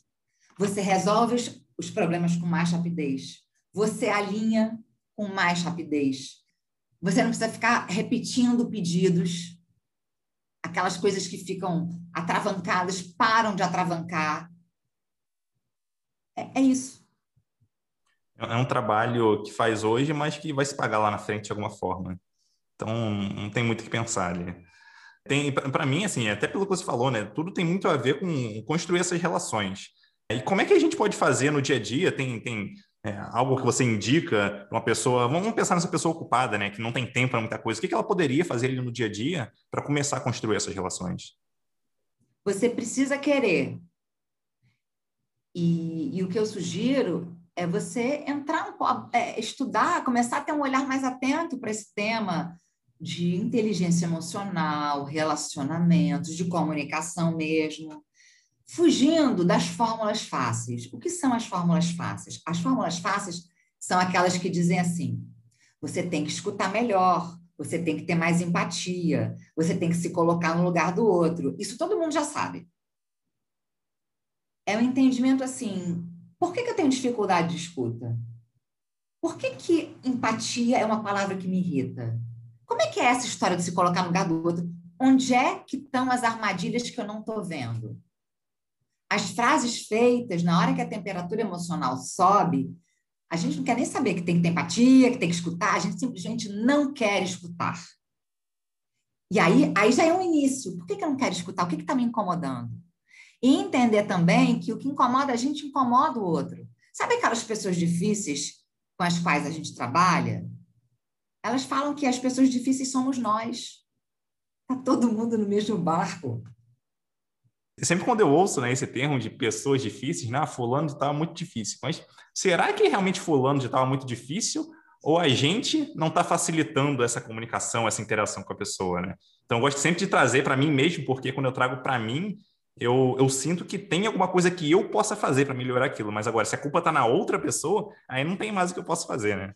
Você resolve os os problemas com mais rapidez. Você alinha com mais rapidez. Você não precisa ficar repetindo pedidos. Aquelas coisas que ficam atravancadas param de atravancar. É, é isso. É um trabalho que faz hoje, mas que vai se pagar lá na frente de alguma forma. Então, não tem muito o que pensar ali. Tem, para mim, assim, até pelo que você falou, né? Tudo tem muito a ver com construir essas relações. E como é que a gente pode fazer no dia a dia? Tem, tem é, algo que você indica para uma pessoa? Vamos pensar nessa pessoa ocupada, né? Que não tem tempo para muita coisa. O que, que ela poderia fazer ali no dia a dia para começar a construir essas relações? Você precisa querer. E, e o que eu sugiro é você entrar um pouco, é, estudar, começar a ter um olhar mais atento para esse tema de inteligência emocional, relacionamentos, de comunicação mesmo fugindo das fórmulas fáceis. O que são as fórmulas fáceis? As fórmulas fáceis são aquelas que dizem assim: você tem que escutar melhor, você tem que ter mais empatia, você tem que se colocar no lugar do outro. Isso todo mundo já sabe. É um entendimento assim Por que, que eu tenho dificuldade de escuta? Por que, que empatia é uma palavra que me irrita? Como é que é essa história de se colocar no lugar do outro? Onde é que estão as armadilhas que eu não estou vendo? As frases feitas na hora que a temperatura emocional sobe, a gente não quer nem saber que tem que ter empatia, que tem que escutar, a gente simplesmente não quer escutar. E aí, aí já é um início. Por que, que eu não quero escutar? O que está me incomodando? E entender também que o que incomoda a gente incomoda o outro. Sabe aquelas pessoas difíceis com as quais a gente trabalha, elas falam que as pessoas difíceis somos nós. Está todo mundo no mesmo barco. Sempre quando eu ouço né, esse termo de pessoas difíceis, né, ah, fulano tal é muito difícil. Mas será que realmente fulano tal é muito difícil? Ou a gente não está facilitando essa comunicação, essa interação com a pessoa, né? Então, eu gosto sempre de trazer para mim mesmo, porque quando eu trago para mim, eu, eu sinto que tem alguma coisa que eu possa fazer para melhorar aquilo. Mas agora, se a culpa está na outra pessoa, aí não tem mais o que eu posso fazer, né?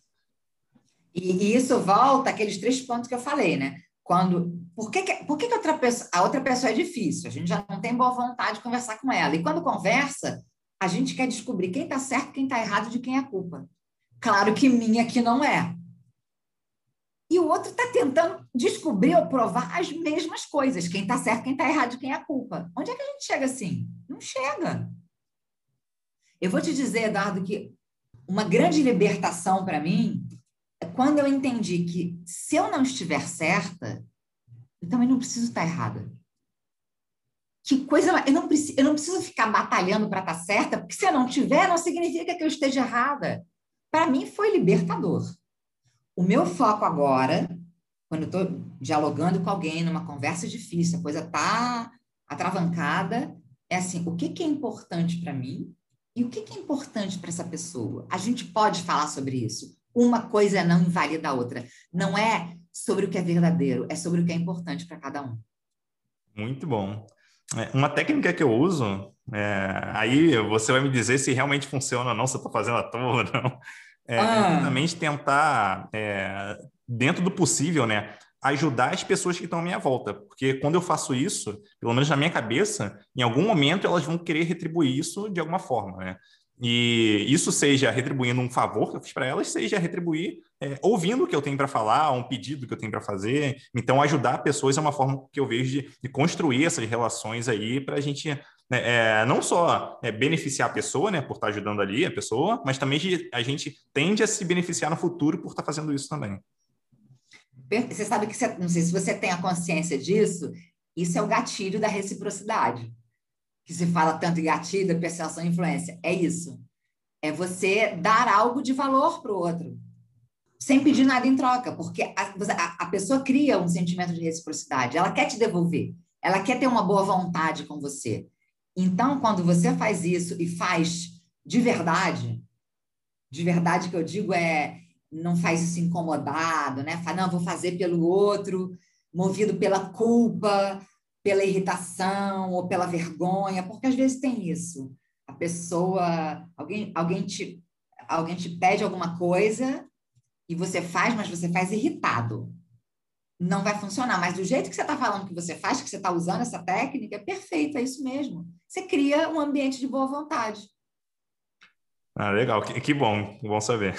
E, e isso volta àqueles três pontos que eu falei, né? Quando, por que, que, por que, que outra pessoa, a outra pessoa é difícil? A gente já não tem boa vontade de conversar com ela. E quando conversa, a gente quer descobrir quem está certo, quem está errado, de quem é a culpa. Claro que minha que não é e o outro está tentando descobrir ou provar as mesmas coisas. Quem está certo, quem está errado, quem é a culpa. Onde é que a gente chega assim? Não chega. Eu vou te dizer, Eduardo, que uma grande libertação para mim quando eu entendi que se eu não estiver certa, eu também não preciso estar errada. Que coisa. Eu não, preciso, eu não preciso ficar batalhando para estar certa, porque se eu não tiver, não significa que eu esteja errada. Para mim, foi libertador. O meu foco agora, quando eu estou dialogando com alguém numa conversa difícil, a coisa está atravancada, é assim: o que, que é importante para mim e o que, que é importante para essa pessoa? A gente pode falar sobre isso. Uma coisa não invalida a outra. Não é sobre o que é verdadeiro, é sobre o que é importante para cada um. Muito bom. É, uma técnica que eu uso, é, aí você vai me dizer se realmente funciona ou não, se eu estou fazendo à toa ou não. É, ah. Justamente tentar, é, dentro do possível, né, ajudar as pessoas que estão à minha volta. Porque quando eu faço isso, pelo menos na minha cabeça, em algum momento elas vão querer retribuir isso de alguma forma, né? E isso seja retribuindo um favor que eu fiz para elas, seja retribuir é, ouvindo o que eu tenho para falar, um pedido que eu tenho para fazer. Então, ajudar pessoas é uma forma que eu vejo de, de construir essas relações aí para a gente né, é, não só é, beneficiar a pessoa, né, por estar tá ajudando ali a pessoa, mas também a gente tende a se beneficiar no futuro por estar tá fazendo isso também. Você sabe que, você, não sei se você tem a consciência disso, isso é o gatilho da reciprocidade. Que se fala tanto em gatilho, percepção e influência. É isso. É você dar algo de valor para o outro, sem pedir nada em troca, porque a, a, a pessoa cria um sentimento de reciprocidade, ela quer te devolver, ela quer ter uma boa vontade com você. Então, quando você faz isso e faz de verdade, de verdade que eu digo é não faz isso incomodado, né? Fala, não, vou fazer pelo outro, movido pela culpa, pela irritação ou pela vergonha, porque às vezes tem isso. A pessoa, alguém, alguém te, alguém te pede alguma coisa e você faz, mas você faz irritado não vai funcionar. Mas do jeito que você está falando que você faz, que você está usando essa técnica, é perfeito, é isso mesmo. Você cria um ambiente de boa vontade. Ah, legal, que, que bom, bom saber.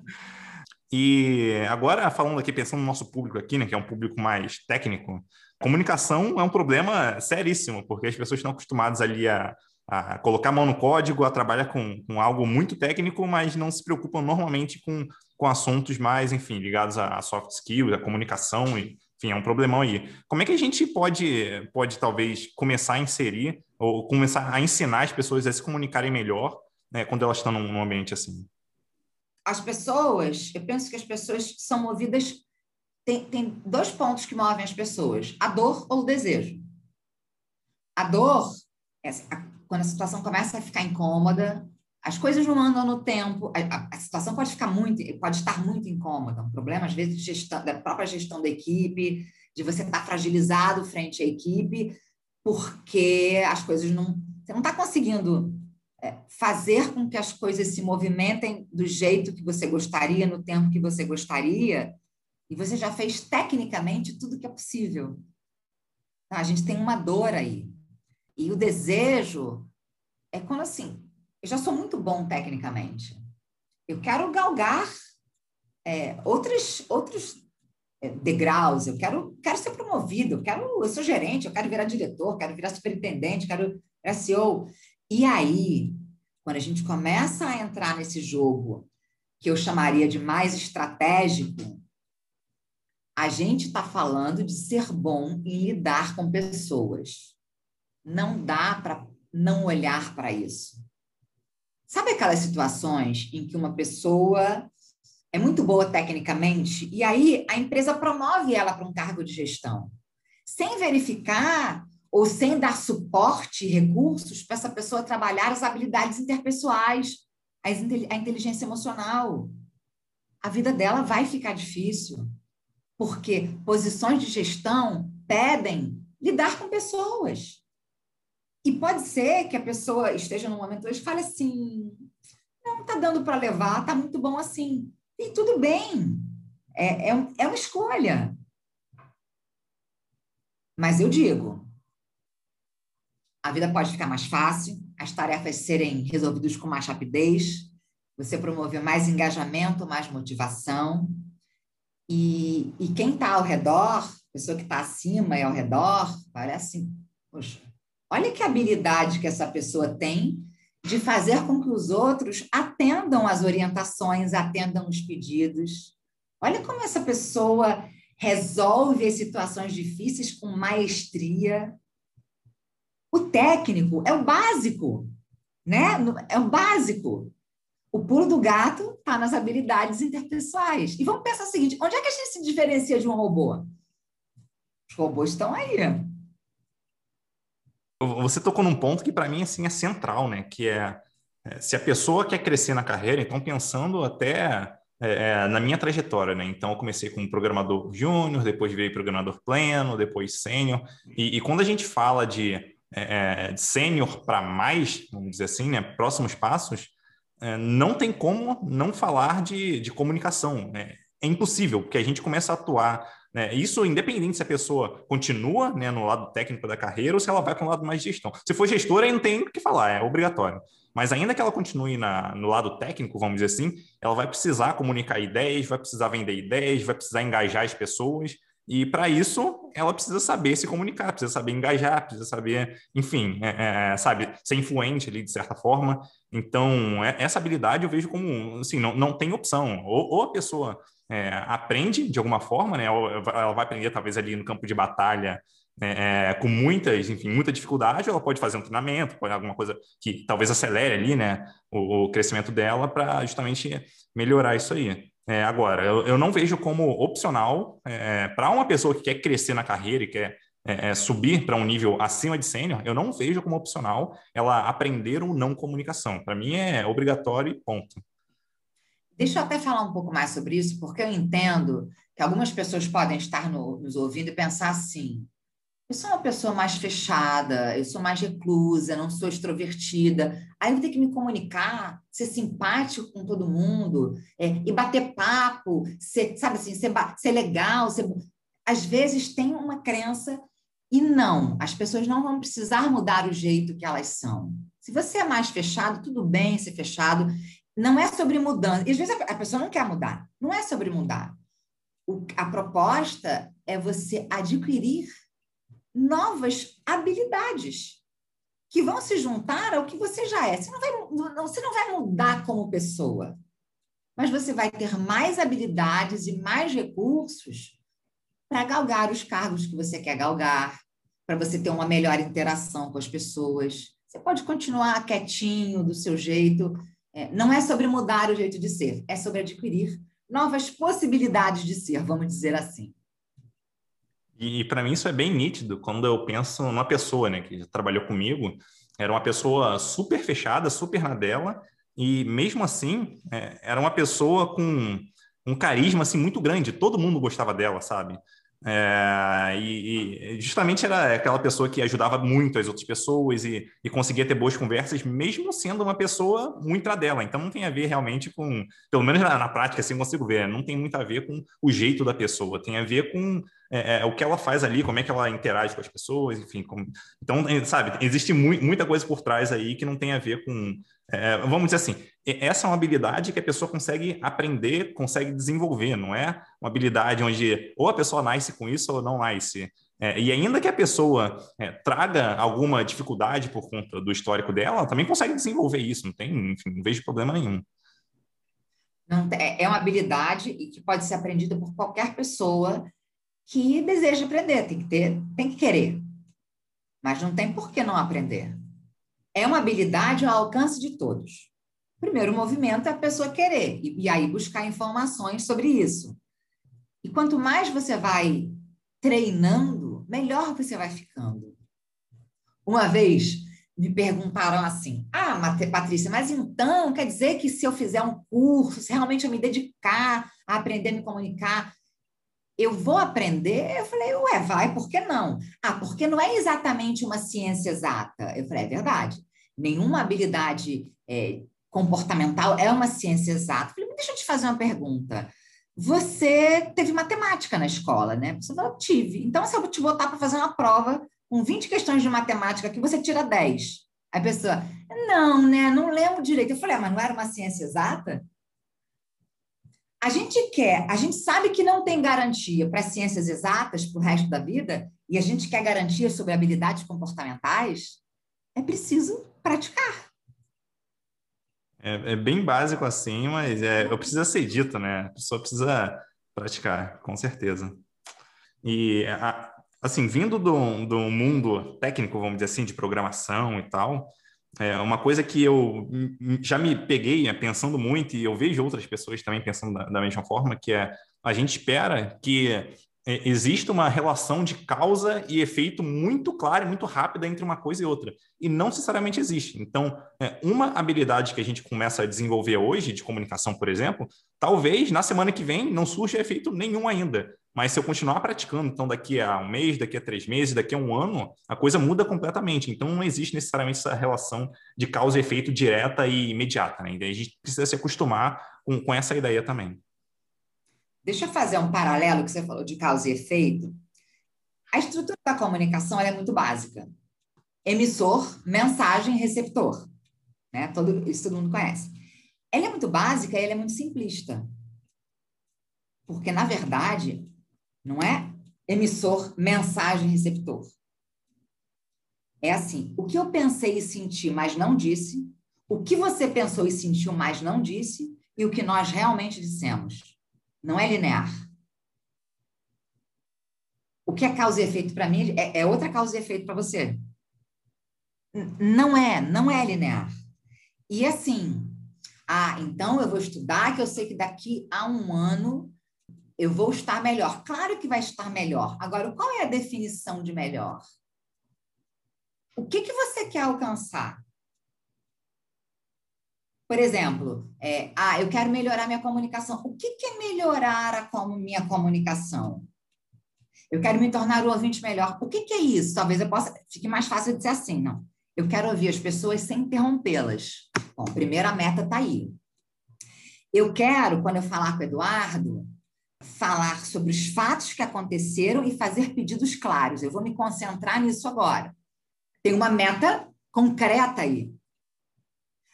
e agora, falando aqui, pensando no nosso público aqui, né, que é um público mais técnico, comunicação é um problema seríssimo, porque as pessoas estão acostumadas ali a a colocar a mão no código, a trabalhar com, com algo muito técnico, mas não se preocupam normalmente com, com assuntos mais, enfim, ligados a, a soft skills, a comunicação, e, enfim, é um problemão aí. Como é que a gente pode, pode talvez, começar a inserir ou começar a ensinar as pessoas a se comunicarem melhor né, quando elas estão num, num ambiente assim? As pessoas, eu penso que as pessoas são movidas. Tem, tem dois pontos que movem as pessoas: a dor ou o desejo. A dor, a quando a situação começa a ficar incômoda, as coisas não andam no tempo, a, a, situação pode ficar muito, pode estar muito incômoda, um problema às vezes gestão, da própria gestão da equipe, de você estar fragilizado frente à equipe, porque as coisas não, você não está conseguindo é, fazer com que as coisas se movimentem do jeito que você gostaria, no tempo que você gostaria, e você já fez tecnicamente tudo que é possível. Tá? A gente tem uma dor aí. E o desejo é quando assim, eu já sou muito bom tecnicamente. Eu quero galgar é, outros, outros é, degraus, eu quero, quero ser promovido, eu, quero, eu sou gerente, eu quero virar diretor, quero virar superintendente, quero virar CEO. E aí, quando a gente começa a entrar nesse jogo que eu chamaria de mais estratégico, a gente está falando de ser bom em lidar com pessoas. Não dá para não olhar para isso. Sabe aquelas situações em que uma pessoa é muito boa tecnicamente e aí a empresa promove ela para um cargo de gestão, sem verificar ou sem dar suporte e recursos para essa pessoa trabalhar as habilidades interpessoais, a inteligência emocional. A vida dela vai ficar difícil, porque posições de gestão pedem lidar com pessoas. E pode ser que a pessoa esteja num momento hoje e fale assim: não está dando para levar, está muito bom assim. E tudo bem, é, é, é uma escolha. Mas eu digo, a vida pode ficar mais fácil, as tarefas serem resolvidas com mais rapidez, você promover mais engajamento, mais motivação. E, e quem está ao redor, pessoa que está acima e ao redor, parece assim, poxa, olha que habilidade que essa pessoa tem de fazer com que os outros atendam as orientações, atendam os pedidos. Olha como essa pessoa resolve as situações difíceis com maestria. O técnico é o básico, né? É o básico. O pulo do gato está nas habilidades interpessoais. E vamos pensar o seguinte: onde é que a gente se diferencia de um robô? Os robôs estão aí. Você tocou num ponto que para mim assim é central, né? Que é, é, se a pessoa quer crescer na carreira, então pensando até é, é, na minha trajetória, né? Então, eu comecei como programador júnior, depois virei programador pleno, depois sênior. E, e, quando a gente fala de, é, é de sênior para mais, vamos dizer assim, né? Próximos passos, é, não tem como não falar de, de comunicação. Né? É impossível, porque a gente começa a atuar. Né? Isso independente se a pessoa continua né, no lado técnico da carreira ou se ela vai para um lado mais de gestão. Se for gestora, aí não tem o que falar, é obrigatório. Mas ainda que ela continue na, no lado técnico, vamos dizer assim, ela vai precisar comunicar ideias, vai precisar vender ideias, vai precisar engajar as pessoas. E para isso, ela precisa saber se comunicar, precisa saber engajar, precisa saber, enfim, é, é, sabe, ser influente ali de certa forma. Então, é, essa habilidade eu vejo como, assim, não, não tem opção. Ou, ou a pessoa é, aprende de alguma forma, né? Ela vai aprender talvez ali no campo de batalha é, é, com muitas, enfim, muita dificuldade, ela pode fazer um treinamento, pode alguma coisa que talvez acelere ali, né, o, o crescimento dela para justamente melhorar isso aí. É, agora, eu, eu, não vejo como opcional é, para uma pessoa que quer crescer na carreira e quer é, é subir para um nível acima de sênior, eu não vejo como opcional ela aprender ou não comunicação. Para mim é obrigatório e ponto. Deixa eu até falar um pouco mais sobre isso, porque eu entendo que algumas pessoas podem estar no, nos ouvindo e pensar assim: eu sou uma pessoa mais fechada, eu sou mais reclusa, não sou extrovertida. Aí eu vou ter que me comunicar, ser simpático com todo mundo, é, e bater papo, ser, sabe assim, ser, ser legal. Ser... Às vezes tem uma crença, e não, as pessoas não vão precisar mudar o jeito que elas são. Se você é mais fechado, tudo bem ser fechado. Não é sobre mudança. E às vezes a pessoa não quer mudar. Não é sobre mudar. O, a proposta é você adquirir novas habilidades que vão se juntar ao que você já é. Você não vai, não, você não vai mudar como pessoa, mas você vai ter mais habilidades e mais recursos para galgar os cargos que você quer galgar, para você ter uma melhor interação com as pessoas. Você pode continuar quietinho, do seu jeito. É, não é sobre mudar o jeito de ser, é sobre adquirir novas possibilidades de ser, vamos dizer assim. E, para mim isso é bem nítido quando eu penso numa pessoa, né, que trabalhou comigo, era uma pessoa super fechada, super na dela, e mesmo assim é, era uma pessoa com um carisma assim muito grande, todo mundo gostava dela, sabe? É, e, e, justamente era aquela pessoa que ajudava muito as outras pessoas e, e, conseguia ter boas conversas, mesmo sendo uma pessoa muito dela. Então não tem a ver realmente com, pelo menos na, na prática, assim consigo ver, não tem muito a ver com o jeito da pessoa, tem a ver com é, é, o que ela faz ali, como é que ela interage com as pessoas, enfim. Então, sabe, existe mu muita coisa por trás aí que não tem a ver com. É, vamos dizer assim, essa é uma habilidade que a pessoa consegue aprender, consegue desenvolver, não é uma habilidade onde ou a pessoa nasce com isso ou não nasce. É, e ainda que a pessoa é, traga alguma dificuldade por conta do histórico dela, ela também consegue desenvolver isso, não tem, enfim, não vejo problema nenhum. Não, é uma habilidade e que pode ser aprendida por qualquer pessoa que deseja aprender, tem que ter, tem que querer. Mas não tem por que não aprender. É uma habilidade ao alcance de todos. O primeiro movimento é a pessoa querer e, e aí buscar informações sobre isso. E quanto mais você vai treinando, melhor você vai ficando. Uma vez me perguntaram assim: Ah, Patrícia, mas então quer dizer que se eu fizer um curso, se realmente eu me dedicar a aprender a me comunicar, eu vou aprender? Eu falei, ué, vai, por que não? Ah, porque não é exatamente uma ciência exata. Eu falei, é verdade. Nenhuma habilidade é, comportamental é uma ciência exata. Eu falei, deixa eu te fazer uma pergunta. Você teve matemática na escola, né? Você falou, tive. Então, se eu te botar para fazer uma prova com 20 questões de matemática que você tira 10. Aí a pessoa, não, né? Não lembro direito. Eu falei, ah, mas não era uma ciência exata? A gente quer, a gente sabe que não tem garantia para ciências exatas para o resto da vida, e a gente quer garantia sobre habilidades comportamentais, é preciso praticar. É, é bem básico assim, mas é, eu preciso ser dito, né? A pessoa precisa praticar, com certeza. E, assim, vindo do, do mundo técnico, vamos dizer assim, de programação e tal, é uma coisa que eu já me peguei né, pensando muito, e eu vejo outras pessoas também pensando da, da mesma forma, que é a gente espera que é, exista uma relação de causa e efeito muito clara e muito rápida entre uma coisa e outra. E não necessariamente existe. Então, é, uma habilidade que a gente começa a desenvolver hoje, de comunicação, por exemplo, talvez na semana que vem não surja efeito nenhum ainda. Mas se eu continuar praticando, então daqui a um mês, daqui a três meses, daqui a um ano, a coisa muda completamente. Então não existe necessariamente essa relação de causa e efeito direta e imediata. Né? A gente precisa se acostumar com, com essa ideia também. Deixa eu fazer um paralelo que você falou de causa e efeito. A estrutura da comunicação é muito básica. Emissor, mensagem, receptor. Né? Todo, isso todo mundo conhece. Ela é muito básica e ela é muito simplista. Porque, na verdade, não é emissor, mensagem, receptor. É assim, o que eu pensei e senti, mas não disse, o que você pensou e sentiu, mas não disse, e o que nós realmente dissemos. Não é linear. O que é causa e efeito para mim é, é outra causa e efeito para você. Não é, não é linear. E assim, ah, então eu vou estudar, que eu sei que daqui a um ano eu vou estar melhor. Claro que vai estar melhor. Agora, qual é a definição de melhor? O que, que você quer alcançar? Por exemplo, é, ah, eu quero melhorar minha comunicação. O que, que é melhorar a minha comunicação? Eu quero me tornar o ouvinte melhor. O que, que é isso? Talvez eu possa. Fique mais fácil dizer assim, não. Eu quero ouvir as pessoas sem interrompê-las. Bom, primeira meta está aí. Eu quero, quando eu falar com o Eduardo, falar sobre os fatos que aconteceram e fazer pedidos claros. Eu vou me concentrar nisso agora. Tem uma meta concreta aí.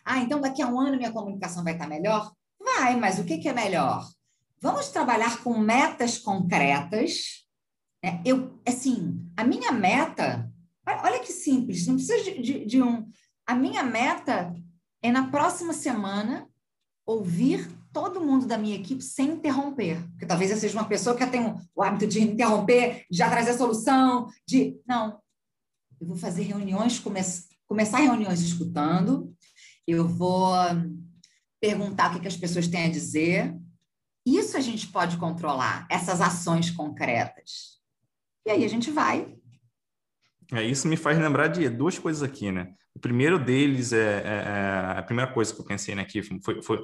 Ah, então daqui a um ano minha comunicação vai estar melhor? Vai, mas o que, é melhor? Vamos trabalhar com metas concretas. Né? Eu, assim, a minha meta, olha que simples, não precisa de, de, de um. A minha meta é na próxima semana ouvir todo mundo da minha equipe sem interromper. Porque talvez eu seja uma pessoa que tem o hábito de interromper, de já trazer a solução, de. Não. Eu vou fazer reuniões, come... começar reuniões escutando, eu vou perguntar o que, que as pessoas têm a dizer. Isso a gente pode controlar, essas ações concretas. E aí a gente vai. É, isso me faz lembrar de duas coisas aqui, né? O primeiro deles é, é, é a primeira coisa que eu pensei né, aqui foi, foi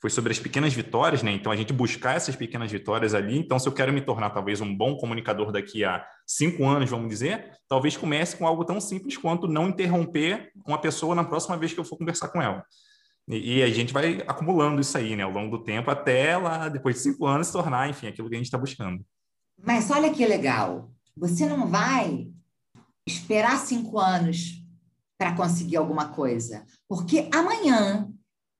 foi sobre as pequenas vitórias, né? Então, a gente buscar essas pequenas vitórias ali. Então, se eu quero me tornar talvez um bom comunicador daqui a cinco anos, vamos dizer, talvez comece com algo tão simples quanto não interromper uma pessoa na próxima vez que eu for conversar com ela. E, e a gente vai acumulando isso aí, né, ao longo do tempo, até lá, depois de cinco anos, se tornar, enfim, aquilo que a gente está buscando. Mas olha que legal. Você não vai esperar cinco anos para conseguir alguma coisa. Porque amanhã,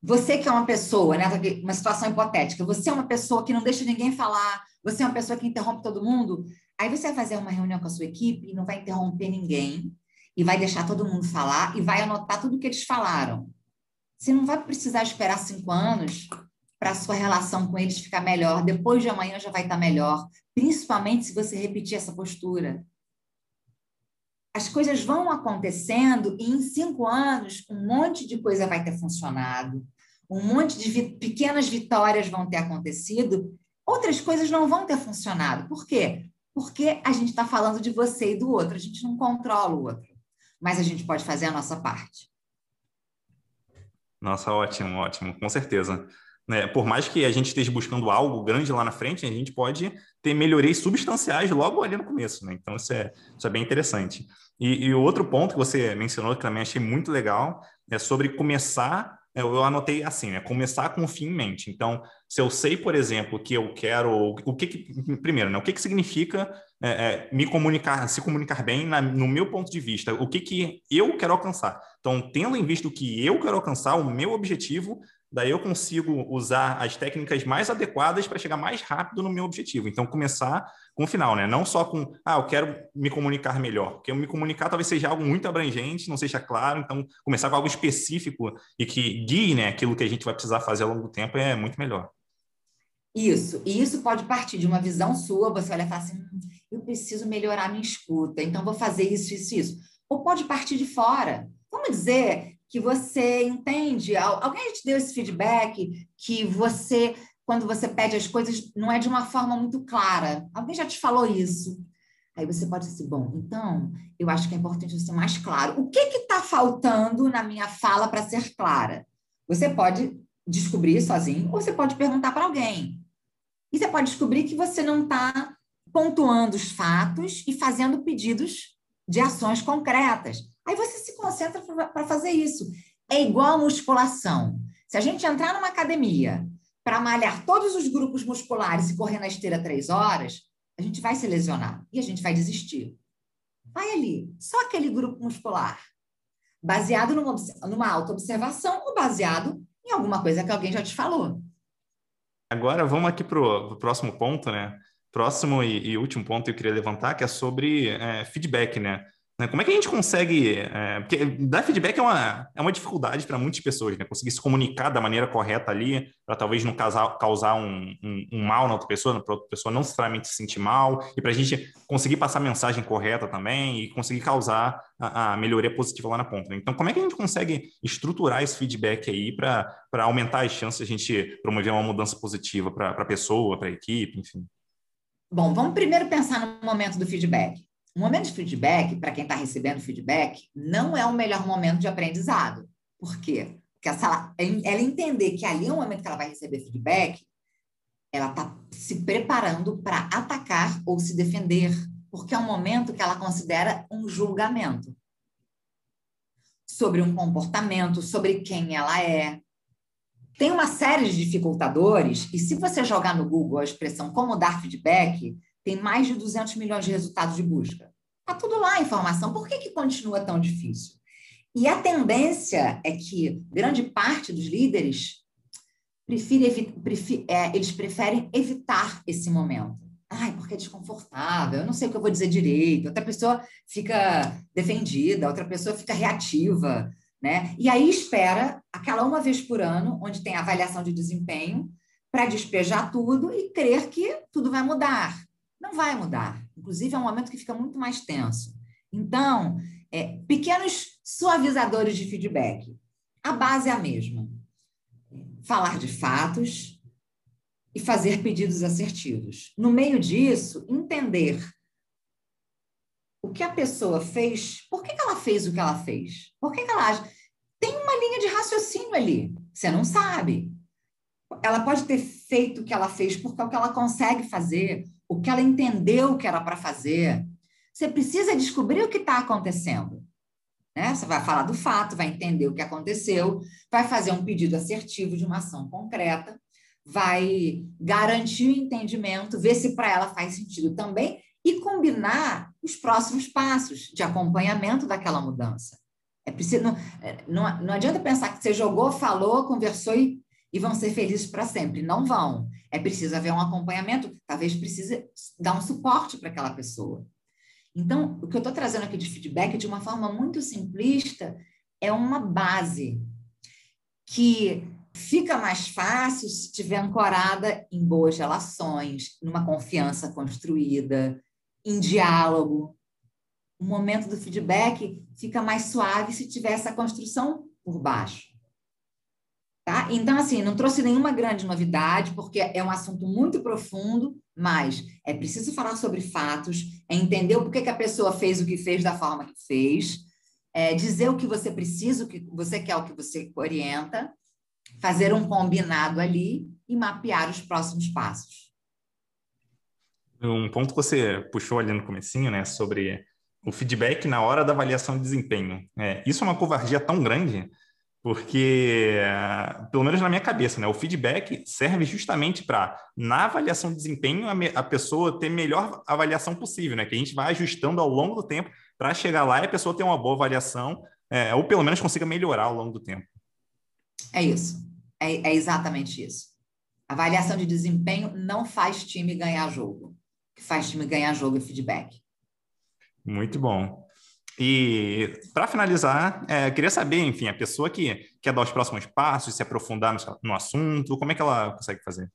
você que é uma pessoa, né, uma situação hipotética, você é uma pessoa que não deixa ninguém falar, você é uma pessoa que interrompe todo mundo, aí você vai fazer uma reunião com a sua equipe e não vai interromper ninguém, e vai deixar todo mundo falar, e vai anotar tudo que eles falaram. Você não vai precisar esperar cinco anos para a sua relação com eles ficar melhor. Depois de amanhã já vai estar melhor, principalmente se você repetir essa postura as coisas vão acontecendo e em cinco anos um monte de coisa vai ter funcionado, um monte de vi pequenas vitórias vão ter acontecido, outras coisas não vão ter funcionado. Por quê? Porque a gente está falando de você e do outro, a gente não controla o outro, mas a gente pode fazer a nossa parte. Nossa, ótimo, ótimo, com certeza. Né? Por mais que a gente esteja buscando algo grande lá na frente, a gente pode ter melhorias substanciais logo ali no começo. Né? Então, isso é, isso é bem interessante. E, o outro ponto que você mencionou, que também achei muito legal, é sobre começar eu anotei assim, né? Começar com o fim em mente. Então, se eu sei, por exemplo, que eu quero, o que, que primeiro, né? O que, que significa é, é, me comunicar, se comunicar bem na, no meu ponto de vista? O que que eu quero alcançar? Então, tendo em vista o que eu quero alcançar, o meu objetivo, daí eu consigo usar as técnicas mais adequadas para chegar mais rápido no meu objetivo. Então, começar com o final, né? Não só com, ah, eu quero me comunicar melhor, porque me comunicar talvez seja algo muito abrangente, não seja claro, então começar com algo específico e que guie, né, aquilo que a gente vai precisar fazer ao longo do tempo é muito melhor. Isso, e isso pode partir de uma visão sua, você olha e fala assim, hum, eu preciso melhorar minha escuta, então vou fazer isso, isso, isso. Ou pode partir de fora. Vamos dizer que você entende, alguém te deu esse feedback que você, quando você pede as coisas, não é de uma forma muito clara. Alguém já te falou isso. Aí você pode dizer, bom, então, eu acho que é importante ser mais claro. O que está faltando na minha fala para ser clara? Você pode descobrir sozinho, ou você pode perguntar para alguém. E você pode descobrir que você não está pontuando os fatos e fazendo pedidos de ações concretas. Aí você se concentra para fazer isso. É igual a musculação. Se a gente entrar numa academia para malhar todos os grupos musculares e correr na esteira três horas, a gente vai se lesionar e a gente vai desistir. Vai ali, só aquele grupo muscular, baseado numa, numa auto-observação ou baseado em alguma coisa que alguém já te falou. Agora vamos aqui para o próximo ponto, né? Próximo e, e, último ponto que eu queria levantar, que é sobre é, feedback, né? Né? Como é que a gente consegue. É, porque dar feedback é uma, é uma dificuldade para muitas pessoas, né? Conseguir se comunicar da maneira correta ali, para talvez não causar, causar um, um, um, mal na outra pessoa, para outra pessoa não necessariamente se sentir mal, e para a gente conseguir passar a mensagem correta também e conseguir causar a, a melhoria positiva lá na ponta. Né? Então, como é que a gente consegue estruturar esse feedback aí para aumentar as chances de a gente promover uma mudança positiva para a pessoa, para a equipe, enfim? Bom, vamos primeiro pensar no momento do feedback. O momento de feedback, para quem está recebendo feedback, não é o melhor momento de aprendizado. Por quê? Porque ela, ela entender que ali é o momento que ela vai receber feedback, ela está se preparando para atacar ou se defender, porque é um momento que ela considera um julgamento sobre um comportamento, sobre quem ela é. Tem uma série de dificultadores, e se você jogar no Google a expressão como dar feedback, tem mais de 200 milhões de resultados de busca. Está tudo lá a informação. Por que, que continua tão difícil? E a tendência é que grande parte dos líderes prefere, é, eles preferem evitar esse momento. Ai, porque é desconfortável, eu não sei o que eu vou dizer direito. Outra pessoa fica defendida, outra pessoa fica reativa, né? E aí espera aquela uma vez por ano, onde tem avaliação de desempenho, para despejar tudo e crer que tudo vai mudar. Não vai mudar. Inclusive, é um momento que fica muito mais tenso. Então, é, pequenos suavizadores de feedback. A base é a mesma. Falar de fatos e fazer pedidos assertivos. No meio disso, entender o que a pessoa fez, por que, ela fez o que ela fez? Por que, que ela age? Tem uma linha de raciocínio ali. Você não sabe. ela pode ter feito o que ela fez porque é o que ela consegue fazer, o que ela entendeu que era para fazer. Você precisa descobrir o que está acontecendo. Né? Você vai falar do fato, vai entender o que aconteceu, vai fazer um pedido assertivo de uma ação concreta, vai garantir o entendimento, ver se para ela faz sentido também e combinar os próximos passos de acompanhamento daquela mudança. É preciso, não, é, não, não adianta pensar que você jogou, falou, conversou e, e vão ser felizes para sempre. Não vão. É preciso haver um acompanhamento, talvez precise dar um suporte para aquela pessoa. Então, o que eu estou trazendo aqui de feedback de uma forma muito simplista é uma base que fica mais fácil se estiver ancorada em boas relações, numa confiança construída, em diálogo. O momento do feedback fica mais suave se tiver essa construção por baixo. Tá? Então, assim, não trouxe nenhuma grande novidade, porque é um assunto muito profundo, mas é preciso falar sobre fatos, é entender porquê que a pessoa fez o que fez da forma que fez, é dizer o que você precisa, o que você quer, o que você orienta, fazer um combinado ali e mapear os próximos passos. Um ponto que você puxou ali no comecinho, né, sobre o feedback na hora da avaliação de desempenho. É, isso é uma covardia tão grande porque, pelo menos na minha cabeça, né, o feedback serve justamente para, na avaliação de desempenho, a, a, pessoa ter melhor avaliação possível, né, que a gente vai ajustando ao longo do tempo para chegar lá e a pessoa ter uma boa avaliação, é, ou pelo menos consiga melhorar ao longo do tempo. É isso, é, é exatamente isso. Avaliação de desempenho não faz time ganhar jogo. Que faz time ganhar jogo é feedback. Muito bom. E para finalizar, é, queria saber, enfim, a pessoa que quer dar os próximos passos, se aprofundar no, no, assunto, como é que ela consegue fazer?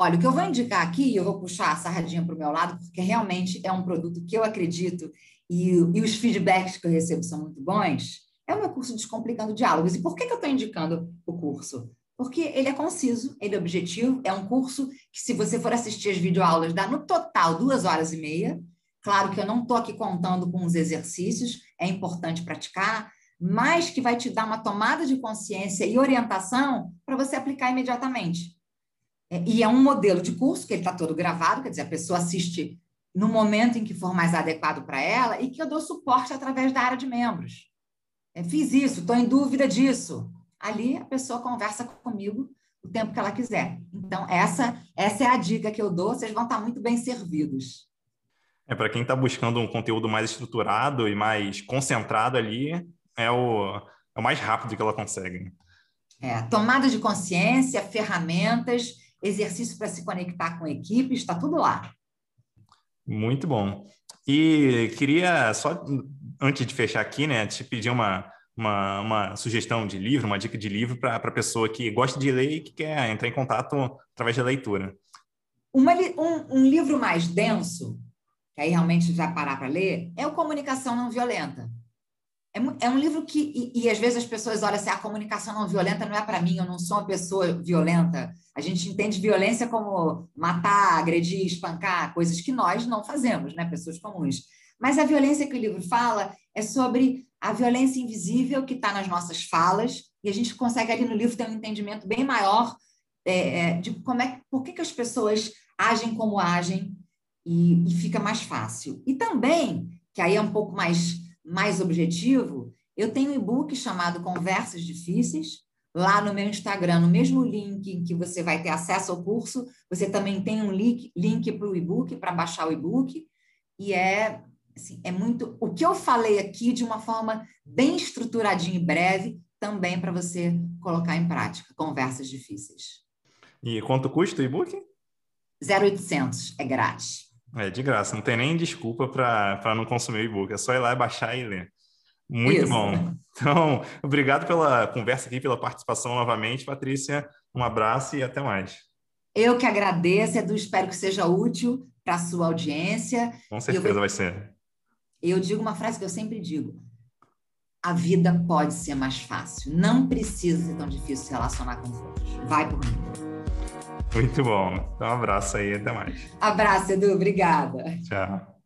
Olha, o que eu vou indicar aqui, eu vou puxar a sarradinha para o meu lado, porque realmente é um produto que eu acredito e, e, os feedbacks que eu recebo são muito bons, é o meu curso Descomplicando Diálogos. E por que, que eu estou indicando o curso? Porque ele é conciso, ele é objetivo, é um curso que, se você for assistir as videoaulas, dá no total duas horas e meia, Claro que eu não estou aqui contando com os exercícios, é importante praticar, mas que vai te dar uma tomada de consciência e orientação para você aplicar imediatamente. É, e é um modelo de curso que ele está todo gravado, quer dizer, a pessoa assiste no momento em que for mais adequado para ela e que eu dou suporte através da área de membros. É, fiz isso, estou em dúvida disso. Ali a pessoa conversa comigo o tempo que ela quiser. Então, essa, essa é a dica que eu dou, vocês vão estar muito bem servidos. É, para quem está buscando um conteúdo mais estruturado e mais concentrado ali, é o, é o mais rápido que ela consegue. É, tomada de consciência, ferramentas, exercício para se conectar com equipes, está tudo lá. Muito bom. E queria só, antes de fechar aqui, né, te pedir uma, uma, uma sugestão de livro, uma dica de livro para a pessoa que gosta de ler e que quer entrar em contato através da leitura. Uma, um, um livro mais denso que aí realmente vai parar para ler, é o Comunicação Não Violenta. É, é um livro que, e, e, às vezes as pessoas olham assim, a comunicação não violenta não é para mim, eu não sou uma pessoa violenta. A gente entende violência como matar, agredir, espancar, coisas que nós não fazemos, né, pessoas comuns. Mas a violência que o livro fala é sobre a violência invisível que está nas nossas falas, e a gente consegue ali no livro ter um entendimento bem maior é, é de como é, por que, que as pessoas agem como agem, e, e fica mais fácil. E também, que aí é um pouco mais, mais objetivo, eu tenho um e-book chamado Conversas Difíceis, lá no meu Instagram, no mesmo link em que você vai ter acesso ao curso, você também tem um link, link para o e-book, para baixar o e-book, e é, assim, é muito... O que eu falei aqui de uma forma bem estruturadinha e breve, também para você colocar em prática, conversas difíceis. E quanto custa o e-book? 0800, é grátis. É de graça, não tem nem desculpa para não consumir o e-book, é só ir lá e baixar e ler. Muito Isso. bom. Então, obrigado pela conversa aqui, pela participação novamente, Patrícia. Um abraço e até mais. Eu que agradeço, Edu, espero que seja útil para a sua audiência. Com certeza eu, vai ser. Eu digo uma frase que eu sempre digo: a vida pode ser mais fácil. Não precisa ser tão difícil se relacionar com os outros. Vai por mim. Muito bom. Então, um abraço aí, até mais. Abraço, Edu. Obrigada. Tchau.